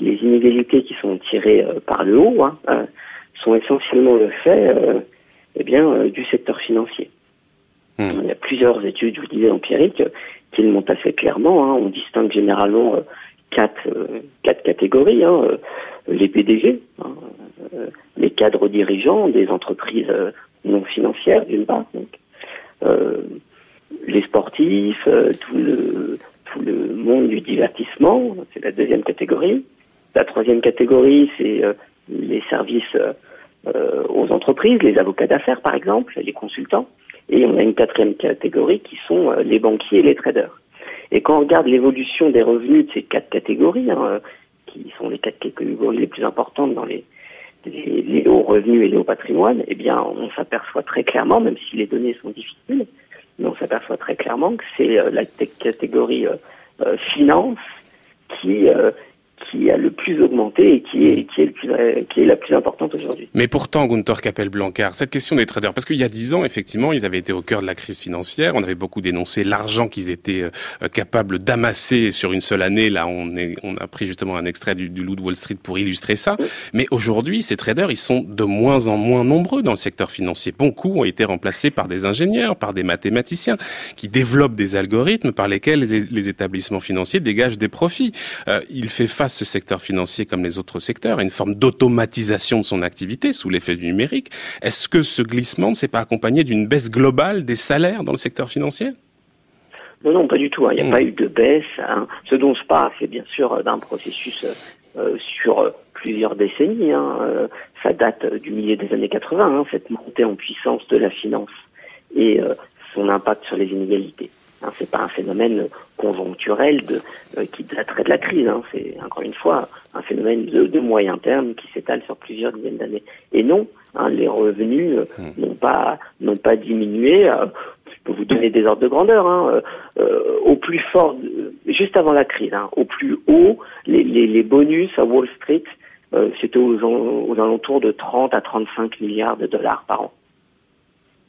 les inégalités qui sont tirées par le haut hein, sont essentiellement le fait eh bien, du secteur financier. Hmm. Il y a plusieurs études, je vous disais, empiriques qui le montrent assez clairement. On distingue généralement quatre, quatre catégories les PDG, hein, euh, les cadres dirigeants des entreprises euh, non financières d'une part, donc, euh, les sportifs, tout le monde du divertissement, c'est la deuxième catégorie. La troisième catégorie, c'est les services aux entreprises, les avocats d'affaires par exemple, les consultants. Et on a une quatrième catégorie qui sont les banquiers et les traders. Et quand on regarde l'évolution des revenus de ces quatre catégories, hein, qui sont les quatre catégories les plus importantes dans les, hauts revenus et les hauts patrimoines, eh bien, on s'aperçoit très clairement, même si les données sont difficiles, mais on s'aperçoit très clairement que c'est euh, la catégorie euh, euh, finance qui qui a le plus augmenté et qui est, qui est, le plus, qui est la plus importante aujourd'hui. Mais pourtant, Gunther Capel-Blancard, cette question des traders, parce qu'il y a dix ans, effectivement, ils avaient été au cœur de la crise financière, on avait beaucoup dénoncé l'argent qu'ils étaient euh, capables d'amasser sur une seule année, là on, est, on a pris justement un extrait du, du Loup de Wall Street pour illustrer ça, mais aujourd'hui, ces traders, ils sont de moins en moins nombreux dans le secteur financier. Beaucoup ont été remplacés par des ingénieurs, par des mathématiciens, qui développent des algorithmes par lesquels les, établissements financiers dégagent des profits. Euh, il fait face ce secteur financier comme les autres secteurs, une forme d'automatisation de son activité sous l'effet du numérique. Est-ce que ce glissement ne s'est pas accompagné d'une baisse globale des salaires dans le secteur financier? Non, non, pas du tout. Hein. Il n'y a hmm. pas eu de baisse. Hein. Ce dont je parle, c'est bien sûr d'un processus euh, sur plusieurs décennies. Hein. Euh, ça date du milieu des années 80, cette montée en puissance de la finance et euh, son impact sur les inégalités. Hein, c'est pas un phénomène conjoncturel de, euh, qui daterait de la crise. Hein. C'est encore une fois un phénomène de, moyen terme qui s'étale sur plusieurs dizaines d'années. Et non, hein, les revenus euh, hmm. n'ont pas n'ont pas diminué. Euh, je peux vous donner des ordres de grandeur. Hein, au plus fort, juste avant la crise, au plus haut, les, les, les bonus à Wall Street, c'était aux, aux alentours de 30 à 35 milliards de dollars par an.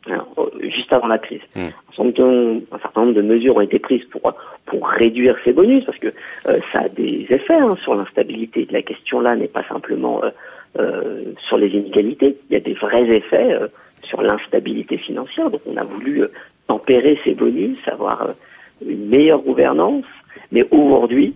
Hein, juste avant la crise. Hmm. Un, certain nombre de mesures ont été prises pour pour réduire ces bonus parce que euh, ça a des effets hein, sur l'instabilité. La question là n'est pas simplement euh, euh, sur les inégalités, il y a des vrais effets sur l'instabilité financière. Donc on a voulu tempérer ces bonus, avoir une meilleure gouvernance. Mais aujourd'hui,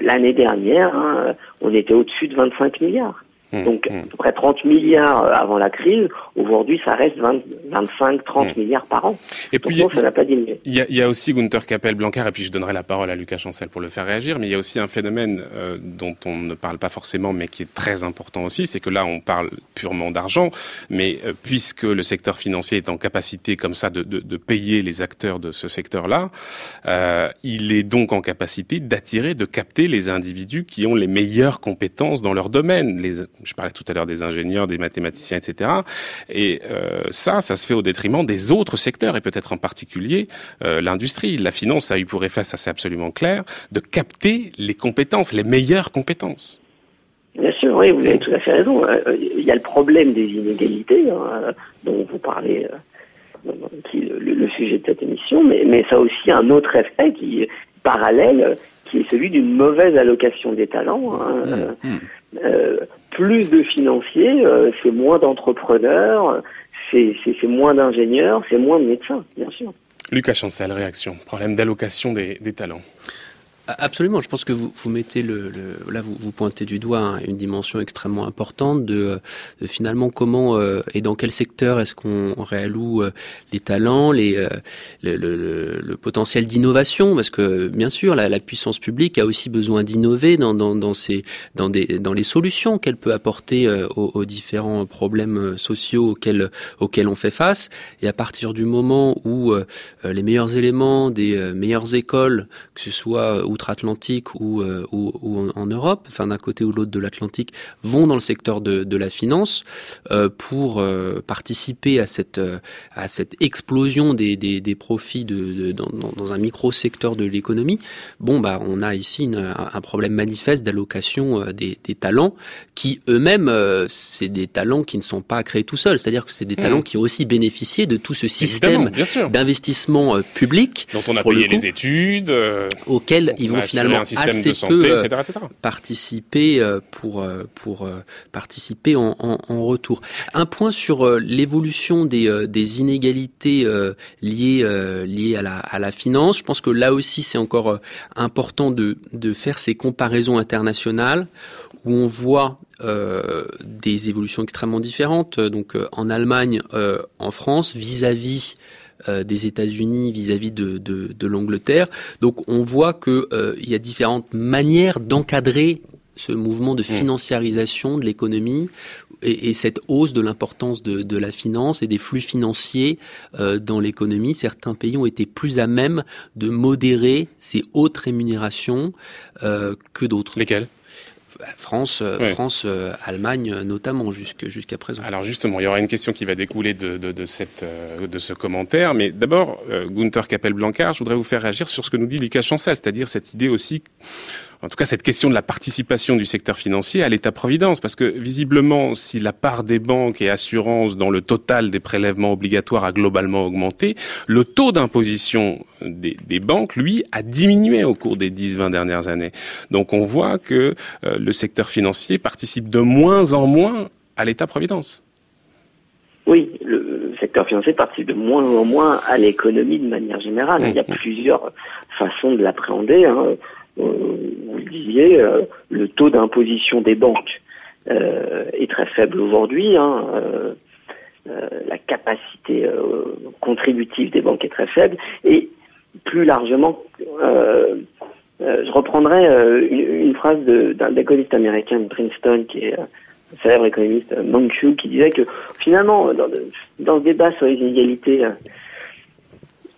l'année dernière, hein, on était au-dessus de 25 milliards. Mmh, Donc, mmh. à peu près 30 milliards euh, avant la crise. Aujourd'hui, ça reste 25, 30 mmh. milliards par an. Et puis, ça n'a pas diminué. Il y, a, aussi Gunther Capel Blancard, et puis je donnerai la parole à Lucas Chancel pour le faire réagir, mais il y a aussi un phénomène euh, dont on ne parle pas forcément, mais qui est très important aussi, c'est que là, on parle purement d'argent, mais euh, puisque le secteur financier est en capacité comme ça de, de, de payer les acteurs de ce secteur-là, il est donc en capacité d'attirer, de capter les individus qui ont les meilleures compétences dans leur domaine. Les, je parlais tout à l'heure des ingénieurs, des mathématiciens, etc. Et euh, ça, ça se fait au détriment des autres secteurs, et peut-être en particulier euh, l'industrie. La finance a eu pour effet, ça c'est absolument clair, de capter les compétences, les meilleures compétences. Bien sûr, oui, vous avez tout à fait raison. Euh, il y a le problème des inégalités hein, dont vous parlez, qui est le, sujet de cette émission, mais, mais ça a aussi un autre effet qui est parallèle, qui est celui d'une mauvaise allocation des talents. Hein. Mmh, mmh. Euh, plus de financiers, euh, c'est moins d'entrepreneurs, c'est moins d'ingénieurs, c'est moins de médecins, bien sûr. Lucas Chancel, réaction. Problème d'allocation des, des talents. Absolument, je pense que vous, vous mettez le, le là vous, vous, pointez du doigt hein, une dimension extrêmement importante de, finalement comment euh, et dans quel secteur est-ce qu'on réalloue euh, les talents, les euh, le, le, le, potentiel d'innovation? Parce que bien sûr la, la, puissance publique a aussi besoin d'innover dans dans dans, ces, dans des dans les solutions qu'elle peut apporter aux, aux, différents problèmes sociaux auxquels auxquels on fait face. Et à partir du moment où les meilleurs éléments des meilleures écoles que ce soit outre-Atlantique ou, euh, ou, ou, en Europe, enfin d'un côté ou l'autre de l'Atlantique, vont dans le secteur de, de la finance euh, pour euh, participer à cette, à cette explosion des, des, des profits de, de dans, dans, un micro-secteur de l'économie. Bon, bah, on a ici une, un problème manifeste d'allocation des, des, talents qui eux-mêmes, c'est des talents qui ne sont pas créés tout seuls. C'est-à-dire que c'est des mmh. talents qui ont aussi bénéficié de tout ce système d'investissement public. Dont on a payé les études. auquel ils vont finalement assez peu euh, participer euh, pour euh, pour participer en, en, en, retour. Un point sur l'évolution des, des inégalités liées liées à la, à la finance. Je pense que là aussi c'est encore important de de faire ces comparaisons internationales où on voit euh, des évolutions extrêmement différentes. Donc en Allemagne, euh, en France, vis-à-vis des États-Unis vis-à-vis de, de, de l'Angleterre. Donc on voit qu'il euh, y a différentes manières d'encadrer ce mouvement de mmh. financiarisation de l'économie et, et, cette hausse de l'importance de, de, la finance et des flux financiers euh, dans l'économie. Certains pays ont été plus à même de modérer ces hautes rémunérations euh, que d'autres. Lesquels France, euh, France, euh, Allemagne notamment jusqu'à présent. Alors justement, il y aura une question qui va découler de, de, de cette, euh, de ce commentaire, mais d'abord, Gunther Capel-Blancard, je voudrais vous faire réagir sur ce que nous dit Lucas Chancel, c'est-à-dire cette idée aussi en tout cas cette question de la participation du secteur financier à l'État-providence, parce que visiblement, si la part des banques et assurances dans le total des prélèvements obligatoires a globalement augmenté, le taux d'imposition des, des, banques, lui, a diminué au cours des 10-20 dernières années. Donc on voit que euh, le secteur financier participe de moins en moins à l'État-providence. Oui, le secteur financier participe de moins en moins à l'économie de manière générale. Il y a mmh. plusieurs façons de l'appréhender. Hein. Euh, vous le disiez, euh, le taux d'imposition des banques euh, est très faible aujourd'hui. Hein, la capacité contributive des banques est très faible et plus largement, je reprendrai une, phrase d'un économiste américain de Princeton qui est un célèbre économiste Manchu qui disait que finalement dans, dans, le débat sur les inégalités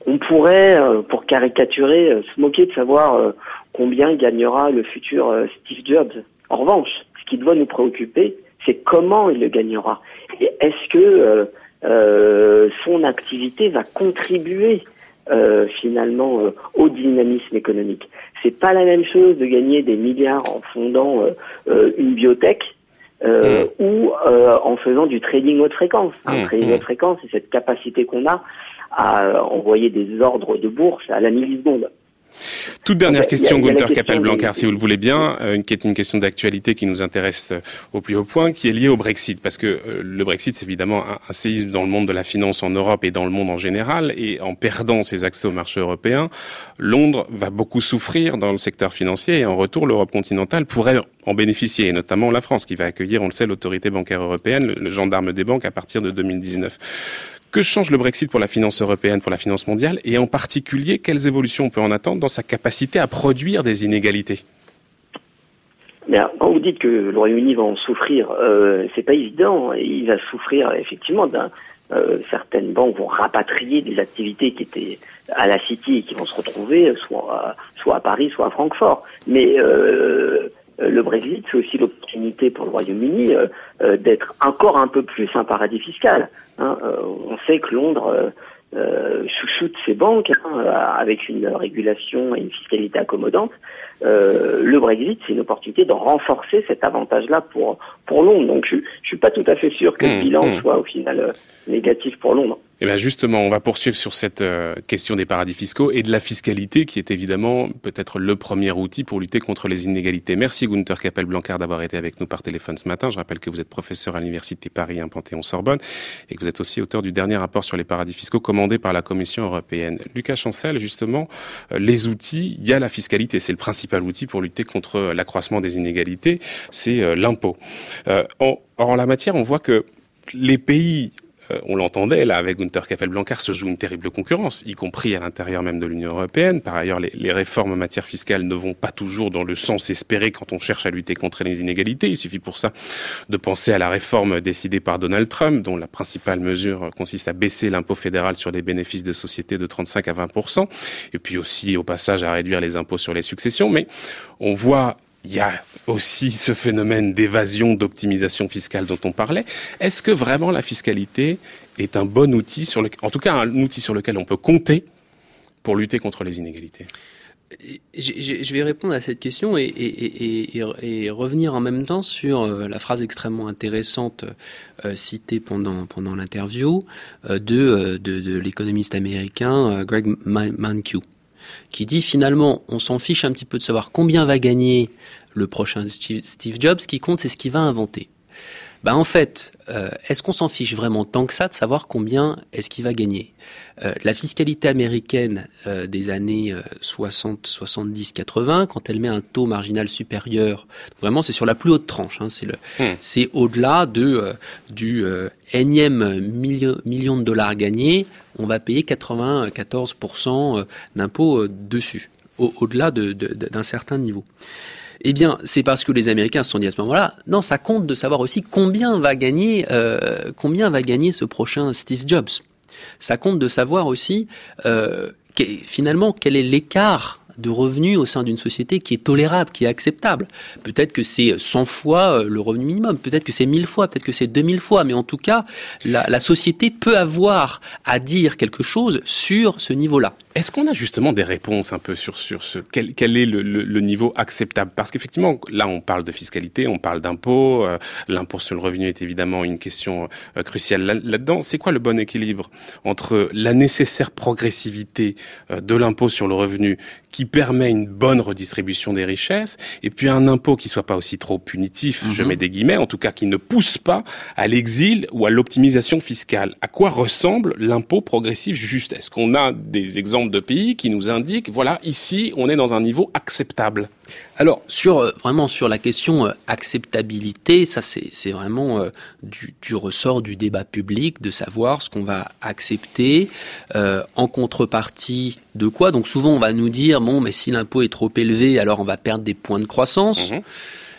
on pourrait, pour caricaturer, se moquer de savoir combien gagnera le futur Steve Jobs. En revanche, ce qui doit nous préoccuper, c'est comment il le gagnera. Et est-ce que son activité va contribuer finalement au dynamisme économique c'est pas la même chose de gagner des milliards en fondant euh, euh, une biotech euh, mm. ou en faisant du trading haute fréquence. Un mm. trading mm. haute fréquence, c'est cette capacité qu'on a à envoyer des ordres de bourse à la milliseconde. Toute dernière question, Gunther Capel-Blancard, si vous le voulez bien, euh, une, une question d'actualité qui nous intéresse euh, au plus haut point, qui est liée au Brexit, parce que euh, le Brexit, c'est évidemment un, séisme dans le monde de la finance en Europe et dans le monde en général, et en perdant ses accès au marché européen, Londres va beaucoup souffrir dans le secteur financier, et en retour, l'Europe continentale pourrait en bénéficier, et notamment la France, qui va accueillir, on le sait, l'autorité bancaire européenne, le gendarme des banques à partir de 2019. Que change le Brexit pour la finance européenne, pour la finance mondiale Et en particulier, quelles évolutions on peut en attendre dans sa capacité à produire des inégalités? Quand vous dites que le Royaume-Uni va en souffrir, euh, c'est pas évident. Il va souffrir effectivement d'un. Euh, certaines banques vont rapatrier des activités qui étaient à la City et qui vont se retrouver soit à, soit à Paris, soit à Francfort. Mais euh, le Brexit, c'est aussi l'opportunité pour le Royaume-Uni euh, d'être encore un peu plus un paradis fiscal. Hein, euh, on sait que Londres euh, euh, chouchoute ses banques hein, avec une régulation et une fiscalité accommodante. Euh, le Brexit, c'est une opportunité de renforcer cet avantage-là pour pour Londres. Donc je, je suis pas tout à fait sûr que le mmh, bilan mmh. soit au final négatif pour Londres. Eh bien justement, on va poursuivre sur cette euh, question des paradis fiscaux et de la fiscalité qui est évidemment peut-être le premier outil pour lutter contre les inégalités. Merci Gunther Capel-Blancard d'avoir été avec nous par téléphone ce matin. Je rappelle que vous êtes professeur à l'Université Paris 1 Panthéon-Sorbonne et que vous êtes aussi auteur du dernier rapport sur les paradis fiscaux commandé par la Commission européenne. Lucas Chancel, justement, euh, les outils, il y a la fiscalité, c'est le principal outil pour lutter contre l'accroissement des inégalités, c'est euh, l'impôt. or, en la matière, on voit que les pays euh, on l'entendait là avec Gunther Kappel-Blancard, se joue une terrible concurrence, y compris à l'intérieur même de l'Union européenne. Par ailleurs, les, réformes en matière fiscale ne vont pas toujours dans le sens espéré quand on cherche à lutter contre les inégalités. Il suffit pour ça de penser à la réforme décidée par Donald Trump, dont la principale mesure consiste à baisser l'impôt fédéral sur les bénéfices de sociétés de 35 à 20% et puis aussi au passage à réduire les impôts sur les successions. Mais on voit il y a aussi ce phénomène d'évasion, d'optimisation fiscale dont on parlait. Est-ce que vraiment la fiscalité est un bon outil, en tout cas un outil sur lequel on peut compter pour lutter contre les inégalités? Je vais répondre à cette question et, revenir en même temps sur euh, la phrase extrêmement intéressante euh, citée pendant, pendant l'interview euh, de, de, l'économiste américain Greg Mankiw qui dit finalement, on s'en fiche un petit peu de savoir combien va gagner le prochain Steve Jobs, ce qui compte, c'est ce qu'il va inventer. Ben en fait, euh, est-ce qu'on s'en fiche vraiment tant que ça de savoir combien est-ce qu'il va gagner? Euh, La fiscalité américaine euh, des années 60, 70, 80, quand elle met un taux marginal supérieur, vraiment c'est sur la plus haute tranche, hein, c'est le, hmm. c'est au-delà de du énième million de dollars gagnés, on va payer 94% d'impôts dessus, au-delà d'un certain niveau. Eh bien, c'est parce que les Américains se sont dit à ce moment-là, non, ça compte de savoir aussi combien va gagner, euh, combien va gagner ce prochain Steve Jobs. Ça compte de savoir aussi, euh, finalement, quel est l'écart de revenus au sein d'une société qui est tolérable, qui est acceptable. Peut-être que c'est 100 fois euh, le revenu minimum, peut-être que c'est 1000 fois, peut-être que c'est 2000 fois, mais en tout cas, la, la société peut avoir à dire quelque chose sur ce niveau-là. Est-ce qu'on a justement des réponses un peu sur, sur ce quel, quel est le, le, niveau acceptable? Parce qu'effectivement, là, on parle de fiscalité, on parle d'impôt. Euh, l'impôt sur le revenu est évidemment une question euh, cruciale là-dedans. c'est quoi le bon équilibre entre la nécessaire progressivité euh, de l'impôt sur le revenu qui permet une bonne redistribution des richesses, et puis un impôt qui soit pas aussi trop punitif, je mhm. mets des guillemets, en tout cas qui ne pousse pas à l'exil ou à l'optimisation fiscale? À quoi ressemble l'impôt progressif juste? Est-ce qu'on a des exemples de pays qui nous indiquent, voilà, ici, on est dans un niveau acceptable. Alors, sur euh, vraiment sur la question euh, acceptabilité, ça c'est vraiment euh, du, du, ressort du débat public de savoir ce qu'on va accepter en contrepartie de quoi. Donc souvent on va nous dire bon, mais si l'impôt est trop élevé, alors on va perdre des points de croissance. Mhm.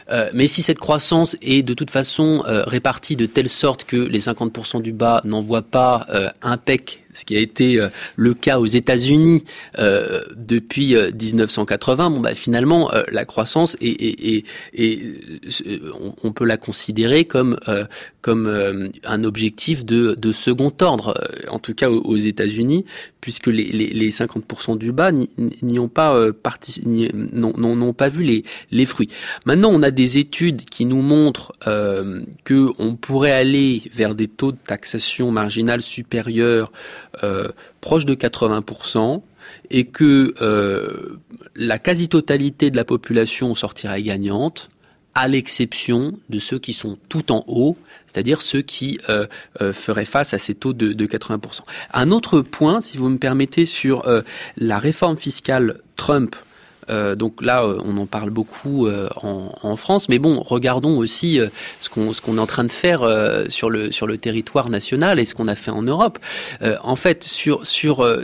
Euh, mais si cette croissance est de toute façon euh, répartie de telle sorte que les 50% du bas n'envoient pas euh, un PEC ce qui a été euh, le cas aux États-Unis euh, depuis 1980, bon bah finalement la croissance est, on, peut la considérer comme comme un objectif de, de second ordre, en tout cas aux, États-Unis, puisque les, les, les 50% du bas n'y ont pas n'ont pas vu les, les fruits. Maintenant, on a des études qui nous montrent euh, que on pourrait aller vers des taux de taxation marginale supérieurs euh, proches de 80% et que euh, la quasi-totalité de la population sortirait gagnante, à l'exception de ceux qui sont tout en haut, c'est-à-dire ceux qui euh, feraient face à ces taux de, de, 80%. Un autre point, si vous me permettez, sur la réforme fiscale Trump euh, donc là, euh, on en parle beaucoup euh, en, France, mais bon, regardons aussi ce qu'on est en train de faire sur le territoire national et ce qu'on a fait en Europe. en fait, sur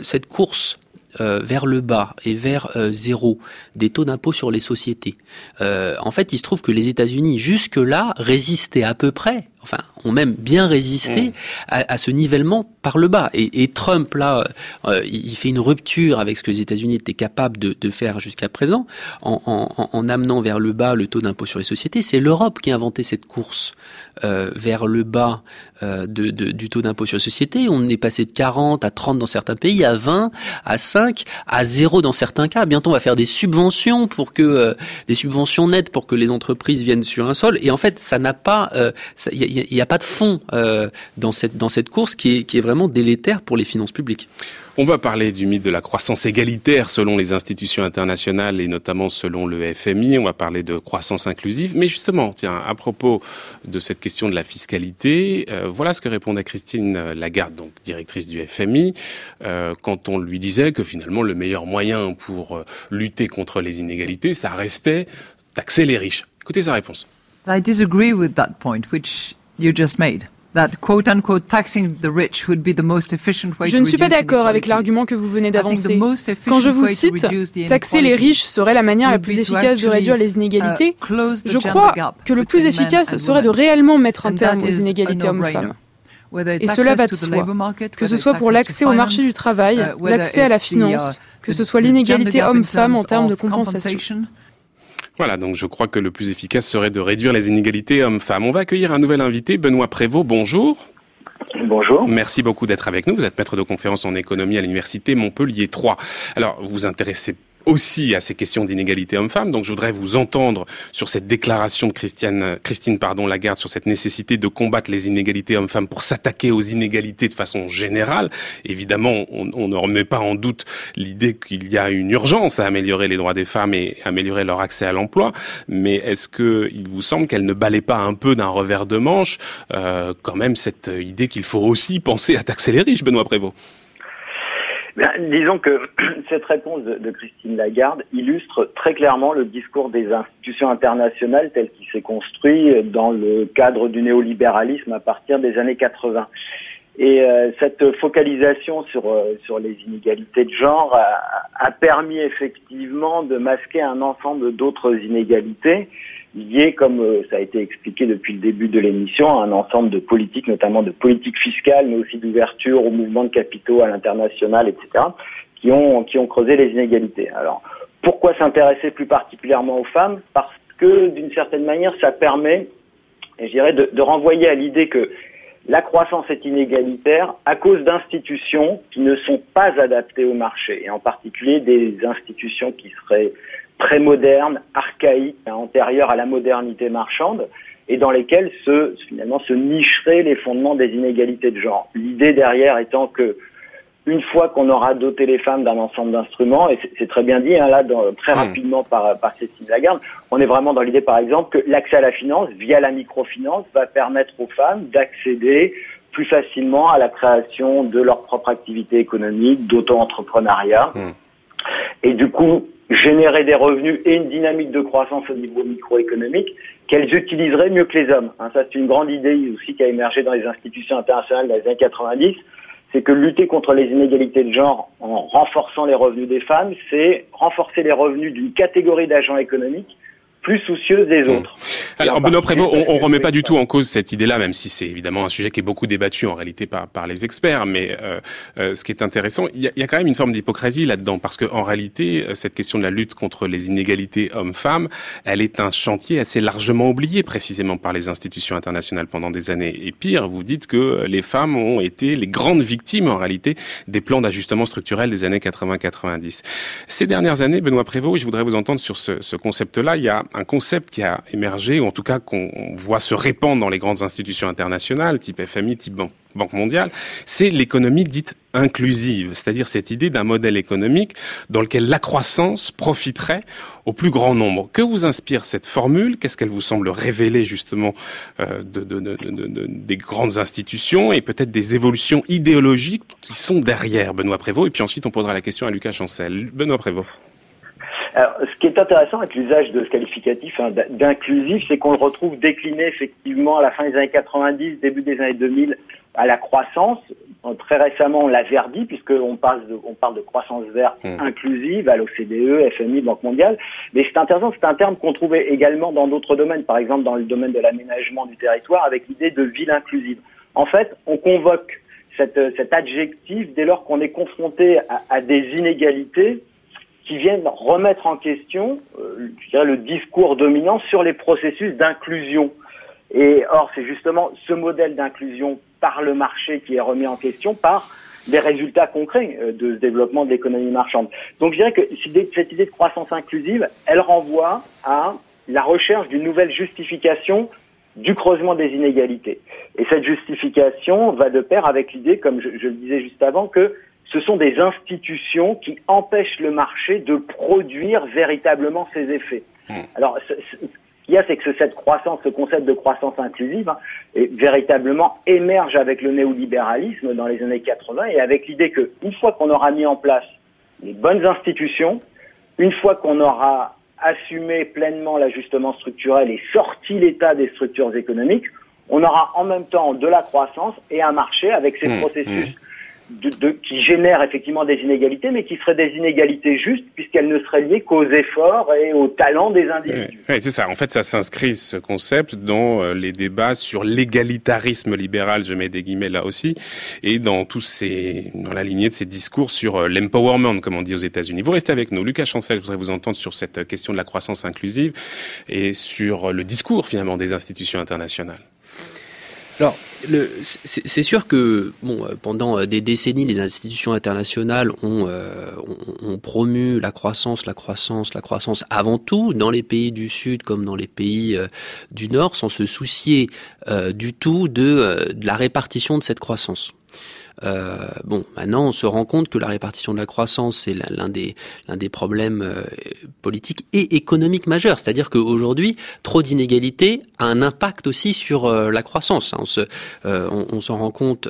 cette course vers le bas et vers zéro des taux d'impôt sur les sociétés. en fait, il se trouve que les États-Unis jusque-là résistaient à peu près enfin, ont même bien résisté mm. à, ce nivellement par le bas. Et, Trump, là, euh, il fait une rupture avec ce que les États-Unis étaient capables de, faire jusqu'à présent, en, amenant vers le bas le taux d'impôt sur les sociétés. C'est l'Europe qui a inventé cette course euh, vers le bas euh, de, du taux d'impôt sur les sociétés. On est passé de 40 à 30 dans certains pays, à 20, à 5, à 0 dans certains cas. Bientôt, on va faire des subventions pour que des subventions nettes pour que les entreprises viennent sur un sol. Et en fait, ça n'a pas, il n'y a, pas de fond euh, dans, cette, dans cette course qui est, qui est vraiment délétère pour les finances publiques. On va parler du mythe de la croissance égalitaire selon les institutions internationales et notamment selon le FMI. On va parler de croissance inclusive. Mais justement, tiens, à propos de cette question de la fiscalité, euh, voilà ce que répondait Christine Lagarde, donc directrice du FMI, euh, quand on lui disait que finalement le meilleur moyen pour lutter contre les inégalités, ça restait taxer les riches. Écoutez sa réponse. I disagree with that point, which you just made. That quote unquote taxing the rich would be the most efficient way je ne suis pas d'accord avec l'argument que vous venez d'avancer. Quand je vous cite, taxer les riches serait la manière la plus efficace de réduire les inégalités, uh, je crois que le plus efficace serait de réellement mettre un terme aux inégalités hommes-femmes. Et cela va de soi, que ce soit pour l'accès au marché du travail, uh, l'accès à la finance, que ce soit l'inégalité homme-femme en termes de compensation. Voilà, donc je crois que le plus efficace serait de réduire les inégalités hommes-femmes. On va accueillir un nouvel invité, Benoît Prévost, bonjour. Bonjour. Merci beaucoup d'être avec nous. Vous êtes maître de conférence en économie à l'université Montpellier 3. Alors, vous vous intéressez aussi à ces questions d'inégalité homme-femme. Donc je voudrais vous entendre sur cette déclaration de Christiane, Christine pardon, Lagarde sur cette nécessité de combattre les inégalités hommes-femmes pour s'attaquer aux inégalités de façon générale. Évidemment, on, ne remet pas en doute l'idée qu'il y a une urgence à améliorer les droits des femmes et améliorer leur accès à l'emploi. Mais est-ce que il vous semble qu'elle ne balaie pas un peu d'un revers de manche euh, quand même cette idée qu'il faut aussi penser à taxer les riches, Benoît Prévost? Disons que cette réponse de, Christine Lagarde illustre très clairement le discours des institutions internationales tel qu'il s'est construit dans le cadre du néolibéralisme à partir des années 80. Et euh, cette focalisation sur, euh, sur les inégalités de genre a, a, permis effectivement de masquer un ensemble d'autres inégalités lié, comme euh, ça a été expliqué depuis le début de l'émission, à un ensemble de politiques, notamment de politiques fiscales, mais aussi d'ouverture au mouvement de capitaux à l'international, etc., qui ont, qui ont creusé les inégalités. Alors, pourquoi s'intéresser plus particulièrement aux femmes? Parce que, d'une certaine manière, ça permet, je dirais, de, de renvoyer à l'idée que la croissance est inégalitaire à cause d'institutions qui ne sont pas adaptées au marché, et en particulier des institutions qui seraient très moderne, archaïque, antérieure à la modernité marchande, et dans lesquelles se, finalement se nicheraient les fondements des inégalités de genre. L'idée derrière étant que une fois qu'on aura doté les femmes d'un ensemble d'instruments, et c'est très bien dit hein, là très hmm. rapidement par, par Cécile Lagarde, on est vraiment dans l'idée par exemple que l'accès à la finance via la microfinance va permettre aux femmes d'accéder plus facilement à la création de leur propre activité économique, d'auto-entrepreneuriat. Hmm. Et du coup, générer des revenus et une dynamique de croissance au niveau microéconomique qu'elles utiliseraient mieux que les hommes. Hein, ça, c'est une grande idée aussi qui a émergé dans les institutions internationales dans les années 90. C'est que lutter contre les inégalités de genre en renforçant les revenus des femmes, c'est renforcer les revenus d'une catégorie d'agents économiques plus soucieuse des mmh. autres. Alors Benoît Prévost, on, ne remet pas du tout en cause cette idée-là, même si c'est évidemment un sujet qui est beaucoup débattu en réalité par, par les experts. Mais euh, euh, ce qui est intéressant, il y, a, quand même une forme d'hypocrisie là-dedans, parce qu'en réalité, euh, cette question de la lutte contre les inégalités hommes-femmes, elle est un chantier assez largement oublié précisément par les institutions internationales pendant des années. Et pire, vous dites que les femmes ont été les grandes victimes en réalité des plans d'ajustement structurel des années 80-90. Ces dernières années, Benoît Prévost, je voudrais vous entendre sur ce, ce concept-là. Il y a un concept qui a émergé, ou en tout cas qu'on voit se répandre dans les grandes institutions internationales, type FMI, type Banque mondiale, c'est l'économie dite inclusive, c'est-à-dire cette idée d'un modèle économique dans lequel la croissance profiterait au plus grand nombre. Que vous inspire cette formule? Qu'est-ce qu'elle vous semble révéler justement euh, de, de, de, des grandes institutions et peut-être des évolutions idéologiques qui sont derrière Benoît Prévost? Et puis ensuite, on posera la question à Lucas Chancel. Benoît Prévost. Alors, ce qui est intéressant avec l'usage de ce qualificatif hein, d'inclusif, c'est qu'on le retrouve décliné effectivement à la fin des années 90, début des années 2000 à la croissance. Très récemment, on l'a verdit puisqu'on parle de, on parle de croissance verte mmh. inclusive à l'OCDE, FMI, Banque mondiale. Mais c'est intéressant, c'est un terme qu'on trouvait également dans d'autres domaines, par exemple dans le domaine de l'aménagement du territoire avec l'idée de ville inclusive. En fait, on convoque cette, cet adjectif dès lors qu'on est confronté à, à des inégalités qui viennent remettre en question euh, je le discours dominant sur les processus d'inclusion. Et or, c'est justement ce modèle d'inclusion par le marché qui est remis en question par des résultats concrets euh, de ce développement de l'économie marchande. Donc je dirais que cette idée de croissance inclusive, elle renvoie à la recherche d'une nouvelle justification du creusement des inégalités. Et cette justification va de pair avec l'idée, comme je, je, le disais juste avant, que ce sont des institutions qui empêchent le marché de produire véritablement ses effets. Hmm. Alors, ce, qu'il y a, c'est que cette croissance, ce concept de croissance inclusive, hein, véritablement émerge avec le néolibéralisme dans les années 80 et avec l'idée que une fois qu'on aura mis en place les bonnes institutions, une fois qu'on aura assumé pleinement l'ajustement structurel et sorti l'état des structures économiques, on aura en même temps de la croissance et un marché avec ces hmm. processus hmm de, qui génèrent effectivement des inégalités, mais qui seraient des inégalités justes, puisqu'elles ne seraient liées qu'aux efforts et au talent des individus. Oui, c'est ça. En fait, ça s'inscrit, ce concept, dans euh, les débats sur l'égalitarisme libéral, je mets des guillemets là aussi, et dans tous ces, dans la lignée de ces discours sur euh, l'empowerment, comme on dit aux États-Unis. Vous restez avec nous. Lucas Chancel, je voudrais vous entendre sur cette question de la croissance inclusive et sur le discours, finalement, des institutions internationales. Alors, c'est sûr que bon, euh, pendant euh, des décennies, les institutions internationales ont, euh, ont, promu la croissance, la croissance, la croissance avant tout dans les pays du Sud comme dans les pays du Nord, sans se soucier du tout de la répartition de cette croissance. Euh, bon, maintenant, on se rend compte que la répartition de la croissance, c'est l'un des, l'un des problèmes euh, politiques et économiques majeurs. C'est-à-dire qu'aujourd'hui, trop d'inégalités a un impact aussi sur euh, la croissance. On, se, on, on s'en rend compte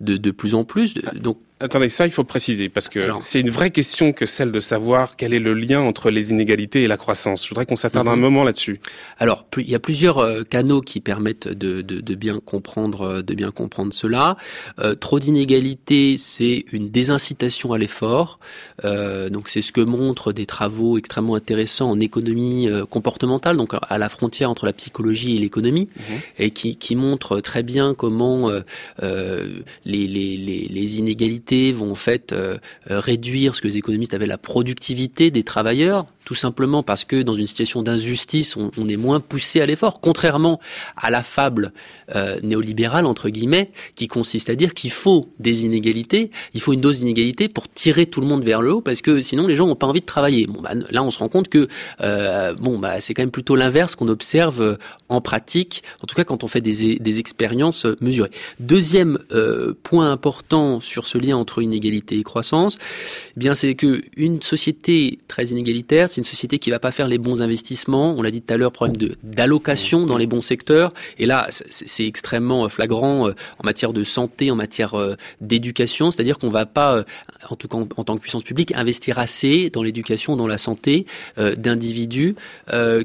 de, de plus en plus. Donc, Attendez, ça, il faut préciser, parce que c'est une vraie question que celle de savoir quel est le lien entre les inégalités et la croissance. Je voudrais qu'on s'attarde un mhm. moment là-dessus. Alors, il y a plusieurs euh, canaux qui permettent de, de, de, bien comprendre, euh, de bien comprendre cela. Euh, trop d'inégalités, c'est une désincitation à l'effort. Euh, donc, c'est ce que montrent des travaux extrêmement intéressants en économie comportementale, donc à la frontière entre la psychologie et l'économie, mhm. et qui, qui montrent très bien comment les, les, les, les inégalités vont en fait euh, euh, réduire ce que les économistes avaient la productivité des travailleurs, tout simplement parce que dans une situation d'injustice, on, est moins poussé à l'effort, contrairement à la fable euh, néolibérale entre guillemets, qui consiste à dire qu'il faut des inégalités, il faut une dose d'inégalité pour tirer tout le monde vers le haut, parce que sinon les gens n'ont pas envie de travailler. Bon, bah, là, on se rend compte que bon, bah, c'est quand même plutôt l'inverse qu'on observe en pratique, en tout cas quand on fait des, des expériences mesurées. Deuxième point important sur ce lien entre inégalité et croissance, eh bien c'est que une société très inégalitaire, c'est une société qui va pas faire les bons investissements. On l'a dit tout à l'heure, problème de d'allocation dans les bons secteurs. Et là, c'est extrêmement euh, flagrant euh, en matière de santé, en matière euh, d'éducation. C'est-à-dire qu'on va pas, en tout cas en, tant que puissance publique, investir assez dans l'éducation, dans la santé d'individus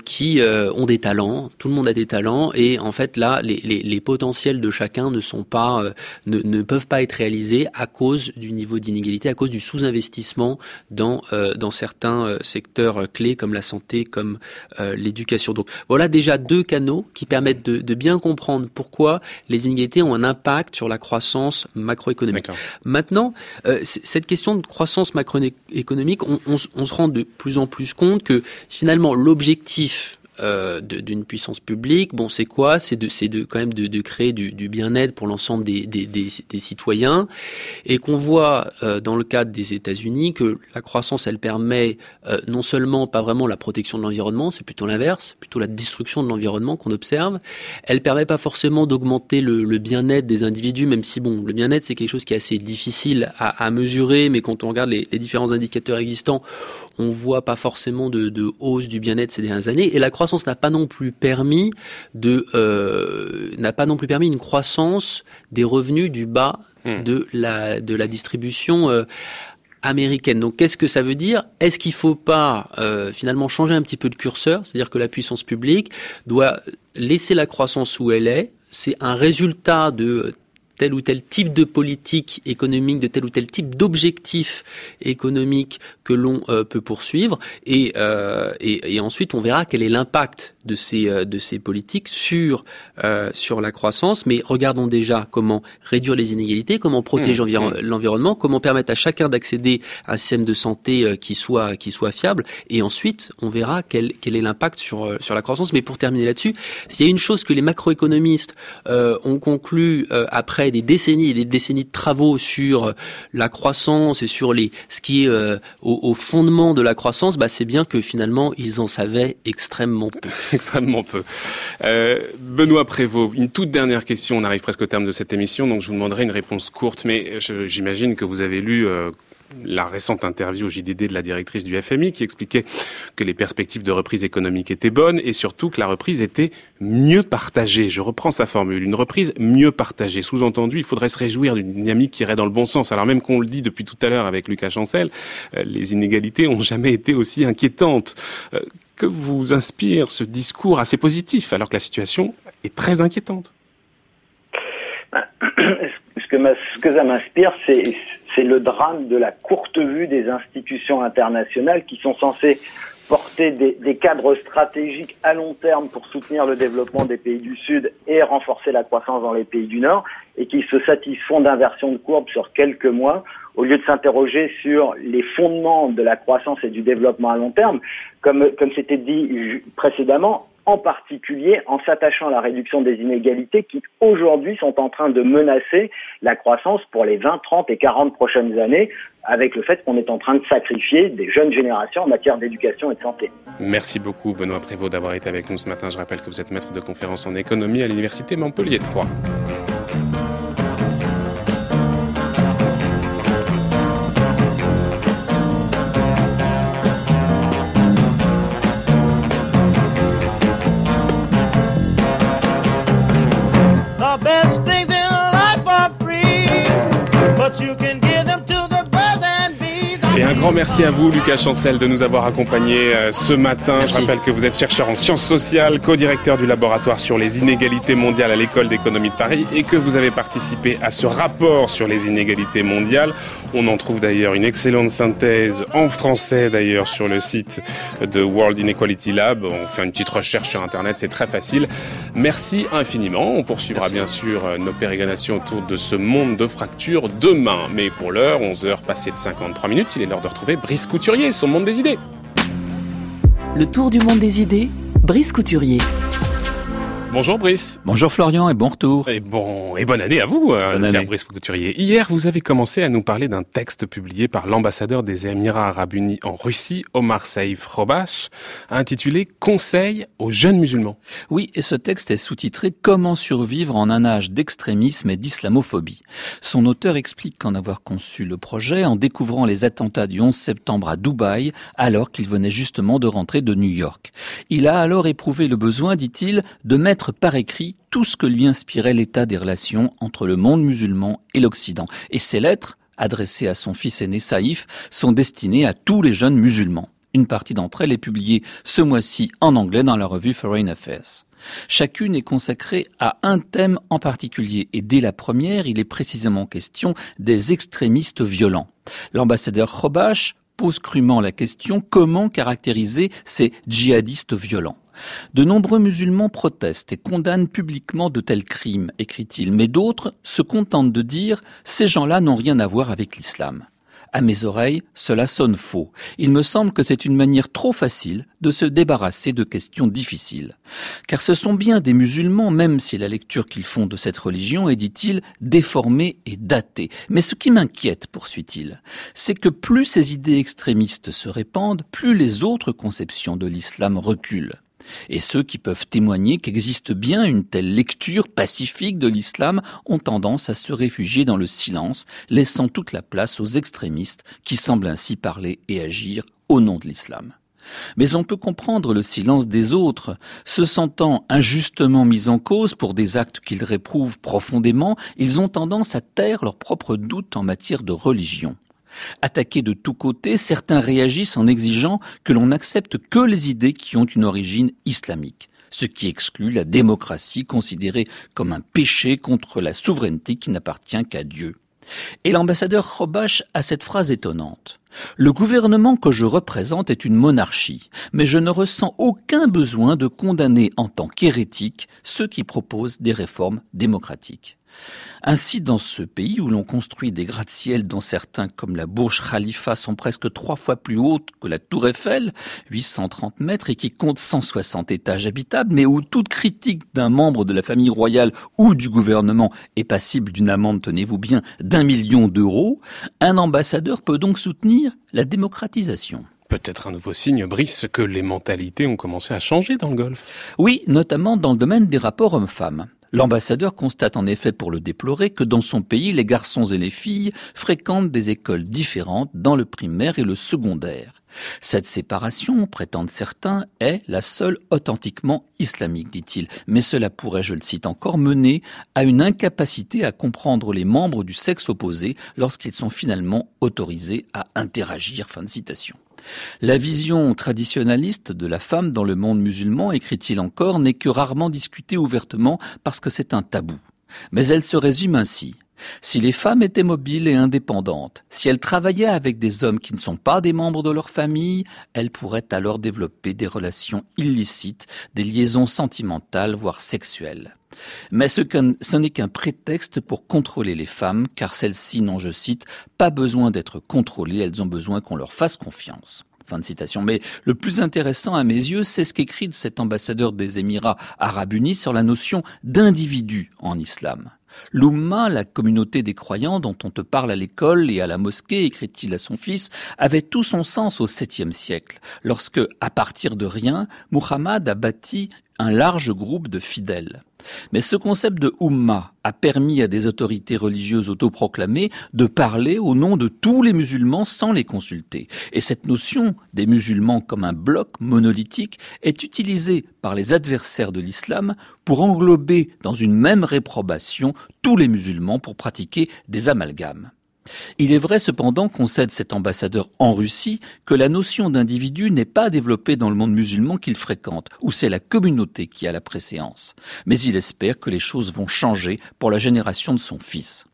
qui ont des talents. Tout le monde a des talents et en fait là, les, les, les potentiels de chacun ne sont pas, ne, ne peuvent pas être réalisés à cause du niveau d'inégalité, à cause du sous-investissement dans, dans certains secteurs secteurs clés comme la santé, comme l'éducation. Donc voilà déjà deux canaux qui permettent de, de, bien comprendre pourquoi les inégalités ont un impact sur la croissance macroéconomique. Maintenant, cette question de croissance macroéconomique, on, on, on se rend de plus en plus compte que finalement l'objectif euh, d'une puissance publique, bon, c'est quoi? C'est de, de quand même de, créer du, bien-être pour l'ensemble des, des, citoyens, et qu'on voit euh, dans le cadre des États-Unis que la croissance, elle permet euh, non seulement pas vraiment la protection de l'environnement, c'est plutôt l'inverse, plutôt la destruction de l'environnement qu'on observe. Elle permet pas forcément d'augmenter le, bien-être des individus, même si bon, le bien-être c'est quelque chose qui est assez difficile à, mesurer, mais quand on regarde les, les, différents indicateurs existants, on voit pas forcément de, de hausse du bien-être ces dernières années, et la croissance n'a pas non plus permis de euh, n'a pas non plus permis une croissance des revenus du bas hmm. de la de la distribution euh, américaine. Donc qu'est-ce que ça veut dire? Est-ce qu'il faut pas euh, finalement changer un petit peu de curseur, c'est-à-dire que la puissance publique doit laisser la croissance où elle est c'est un résultat de tel ou tel type de politique économique, de tel ou tel type d'objectif économique que l'on euh, peut poursuivre. Et, euh, et, et, ensuite, on verra quel est l'impact de ces, euh, de ces politiques sur, euh, sur la croissance. Mais regardons déjà comment réduire les inégalités, comment protéger mmh, mmh. l'environnement, comment permettre à chacun d'accéder à un système de santé euh, qui soit, qui soit fiable. Et ensuite, on verra quel, quel est l'impact sur, sur la croissance. Mais pour terminer là-dessus, s'il y a une chose que les macroéconomistes ont conclu après des décennies et des décennies de travaux sur la croissance et sur les ce qui est euh, au, fondement de la croissance, bah, c'est bien que finalement ils en savaient extrêmement peu. extrêmement peu. Euh, Benoît Prévost, une toute dernière question. On arrive presque au terme de cette émission, donc je vous demanderai une réponse courte, mais j'imagine que vous avez lu euh, la récente interview au JDD de la directrice du FMI qui expliquait que les perspectives de reprise économique étaient bonnes et surtout que la reprise était mieux partagée. Je reprends sa formule, une reprise mieux partagée. Sous-entendu, il faudrait se réjouir d'une dynamique qui irait dans le bon sens. Alors même qu'on le dit depuis tout à l'heure avec Lucas Chancel, euh, les inégalités ont jamais été aussi inquiétantes. Euh, que vous inspire ce discours assez positif alors que la situation est très inquiétante? Ce que, ce que ça m'inspire, c'est c'est le drame de la courte vue des institutions internationales qui sont censées porter des, cadres stratégiques à long terme pour soutenir le développement des pays du Sud et renforcer la croissance dans les pays du Nord, et qui se satisfont d'inversion de courbe sur quelques mois, au lieu de s'interroger sur les fondements de la croissance et du développement à long terme. Comme, comme c'était dit précédemment, en particulier en s'attachant à la réduction des inégalités qui aujourd'hui sont en train de menacer la croissance pour les 20, 30 et 40 prochaines années avec le fait qu'on est en train de sacrifier des jeunes générations en matière d'éducation et de santé. Merci beaucoup Benoît Prévost d'avoir été avec nous ce matin. Je rappelle que vous êtes maître de conférence en économie à l'Université Montpellier 3. Merci à vous, Lucas Chancel, de nous avoir accompagnés euh, ce matin. Je rappelle que vous êtes chercheur en sciences sociales, co-directeur du laboratoire sur les inégalités mondiales à l'école d'économie de Paris et que vous avez participé à ce rapport sur les inégalités mondiales. On en trouve d'ailleurs une excellente synthèse en français d'ailleurs sur le site de World Inequality Lab. On fait une petite recherche sur Internet, c'est très facile. Merci infiniment. On poursuivra bien sûr euh, nos pérégrinations autour de ce monde de fractures demain. Mais pour l'heure, 11h passées de 53 minutes, il est l'heure de retrouver Brice Couturier, son monde des idées. Le tour du monde des idées, Brice Couturier. Bonjour Brice. Bonjour Florian et bon retour. Et bon et bonne année à vous, euh, bonne année. Brice Couturier. Hier, vous avez commencé à nous parler d'un texte publié par l'ambassadeur des Émirats Arabes Unis en Russie, Omar Saïf Robash, intitulé Conseil aux jeunes musulmans. Oui, et ce texte est sous-titré Comment survivre en un âge d'extrémisme et d'islamophobie. Son auteur explique qu'en avoir conçu le projet en découvrant les attentats du 11 septembre à Dubaï, alors qu'il venait justement de rentrer de New York. Il a alors éprouvé le besoin, dit-il, de mettre par écrit tout ce que lui inspirait l'état des relations entre le monde musulman et l'Occident. Et ces lettres, adressées à son fils aîné Saïf, sont destinées à tous les jeunes musulmans. Une partie d'entre elles est publiée ce mois-ci en anglais dans la revue Foreign Affairs. Chacune est consacrée à un thème en particulier et dès la première, il est précisément question des extrémistes violents. L'ambassadeur Khobash pose crûment la question comment caractériser ces djihadistes violents? De nombreux musulmans protestent et condamnent publiquement de tels crimes, écrit-il, mais d'autres se contentent de dire ces gens-là n'ont rien à voir avec l'islam. À mes oreilles, cela sonne faux. Il me semble que c'est une manière trop facile de se débarrasser de questions difficiles. Car ce sont bien des musulmans, même si la lecture qu'ils font de cette religion est, dit-il, déformée et datée. Mais ce qui m'inquiète, poursuit-il, c'est que plus ces idées extrémistes se répandent, plus les autres conceptions de l'islam reculent et ceux qui peuvent témoigner qu'existe bien une telle lecture pacifique de l'islam ont tendance à se réfugier dans le silence, laissant toute la place aux extrémistes qui semblent ainsi parler et agir au nom de l'islam. Mais on peut comprendre le silence des autres, se sentant injustement mis en cause pour des actes qu'ils réprouvent profondément, ils ont tendance à taire leurs propres doutes en matière de religion. Attaqués de tous côtés, certains réagissent en exigeant que l'on n'accepte que les idées qui ont une origine islamique, ce qui exclut la démocratie considérée comme un péché contre la souveraineté qui n'appartient qu'à Dieu. Et l'ambassadeur Robache a cette phrase étonnante. Le gouvernement que je représente est une monarchie, mais je ne ressens aucun besoin de condamner en tant qu'hérétiques ceux qui proposent des réformes démocratiques. Ainsi, dans ce pays où l'on construit des gratte-ciel dont certains, comme la Burj Khalifa, sont presque trois fois plus hautes que la Tour Eiffel, 830 mètres, et qui compte 160 étages habitables, mais où toute critique d'un membre de la famille royale ou du gouvernement est passible d'une amende, tenez-vous bien, d'un million d'euros, un ambassadeur peut donc soutenir la démocratisation. Peut-être un nouveau signe, Brice, que les mentalités ont commencé à changer dans le Golfe. Oui, notamment dans le domaine des rapports hommes-femmes. L'ambassadeur constate en effet pour le déplorer que dans son pays, les garçons et les filles fréquentent des écoles différentes dans le primaire et le secondaire. Cette séparation, prétendent certains, est la seule authentiquement islamique, dit-il, mais cela pourrait, je le cite encore, mener à une incapacité à comprendre les membres du sexe opposé lorsqu'ils sont finalement autorisés à interagir. Fin de citation. La vision traditionnaliste de la femme dans le monde musulman, écrit-il encore, n'est que rarement discutée ouvertement parce que c'est un tabou. Mais elle se résume ainsi. Si les femmes étaient mobiles et indépendantes, si elles travaillaient avec des hommes qui ne sont pas des membres de leur famille, elles pourraient alors développer des relations illicites, des liaisons sentimentales, voire sexuelles. Mais ce, n'est qu'un prétexte pour contrôler les femmes, car celles-ci n'ont, je cite, pas besoin d'être contrôlées, elles ont besoin qu'on leur fasse confiance. Fin de citation. Mais le plus intéressant à mes yeux, c'est ce qu'écrit cet ambassadeur des Émirats arabes unis sur la notion d'individu en islam. L'Oumma, la communauté des croyants dont on te parle à l'école et à la mosquée, écrit-il à son fils, avait tout son sens au septième siècle, lorsque, à partir de rien, Muhammad a bâti un large groupe de fidèles. Mais ce concept de Ummah a permis à des autorités religieuses autoproclamées de parler au nom de tous les musulmans sans les consulter. Et cette notion des musulmans comme un bloc monolithique est utilisée par les adversaires de l'islam pour englober dans une même réprobation tous les musulmans pour pratiquer des amalgames. Il est vrai cependant, concède cet ambassadeur en Russie, que la notion d'individu n'est pas développée dans le monde musulman qu'il fréquente, où c'est la communauté qui a la préséance. Mais il espère que les choses vont changer pour la génération de son fils.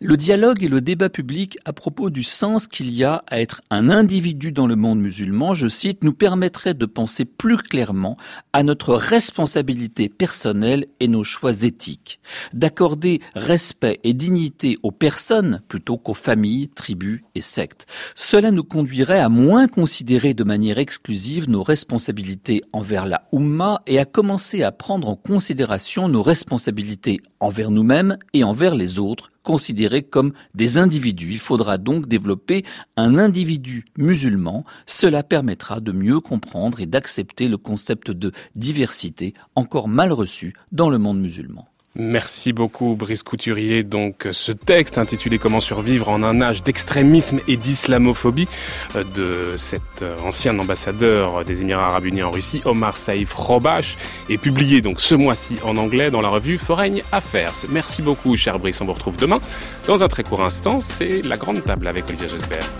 Le dialogue et le débat public à propos du sens qu'il y a à être un individu dans le monde musulman, je cite, nous permettrait de penser plus clairement à notre responsabilité personnelle et nos choix éthiques, d'accorder respect et dignité aux personnes plutôt qu'aux familles, tribus et sectes. Cela nous conduirait à moins considérer de manière exclusive nos responsabilités envers la Ummah et à commencer à prendre en considération nos responsabilités envers nous-mêmes et envers les autres considérés comme des individus. Il faudra donc développer un individu musulman. Cela permettra de mieux comprendre et d'accepter le concept de diversité encore mal reçu dans le monde musulman. Merci beaucoup Brice Couturier. Donc ce texte intitulé Comment survivre en un âge d'extrémisme et d'islamophobie euh, de cet euh, ancien ambassadeur des Émirats arabes unis en Russie, Omar Saïf Robash, est publié donc ce mois-ci en anglais dans la revue Foreign Affairs. Merci beaucoup cher Brice, on vous retrouve demain. Dans un très court instant, c'est la grande table avec Olivier Gesbert.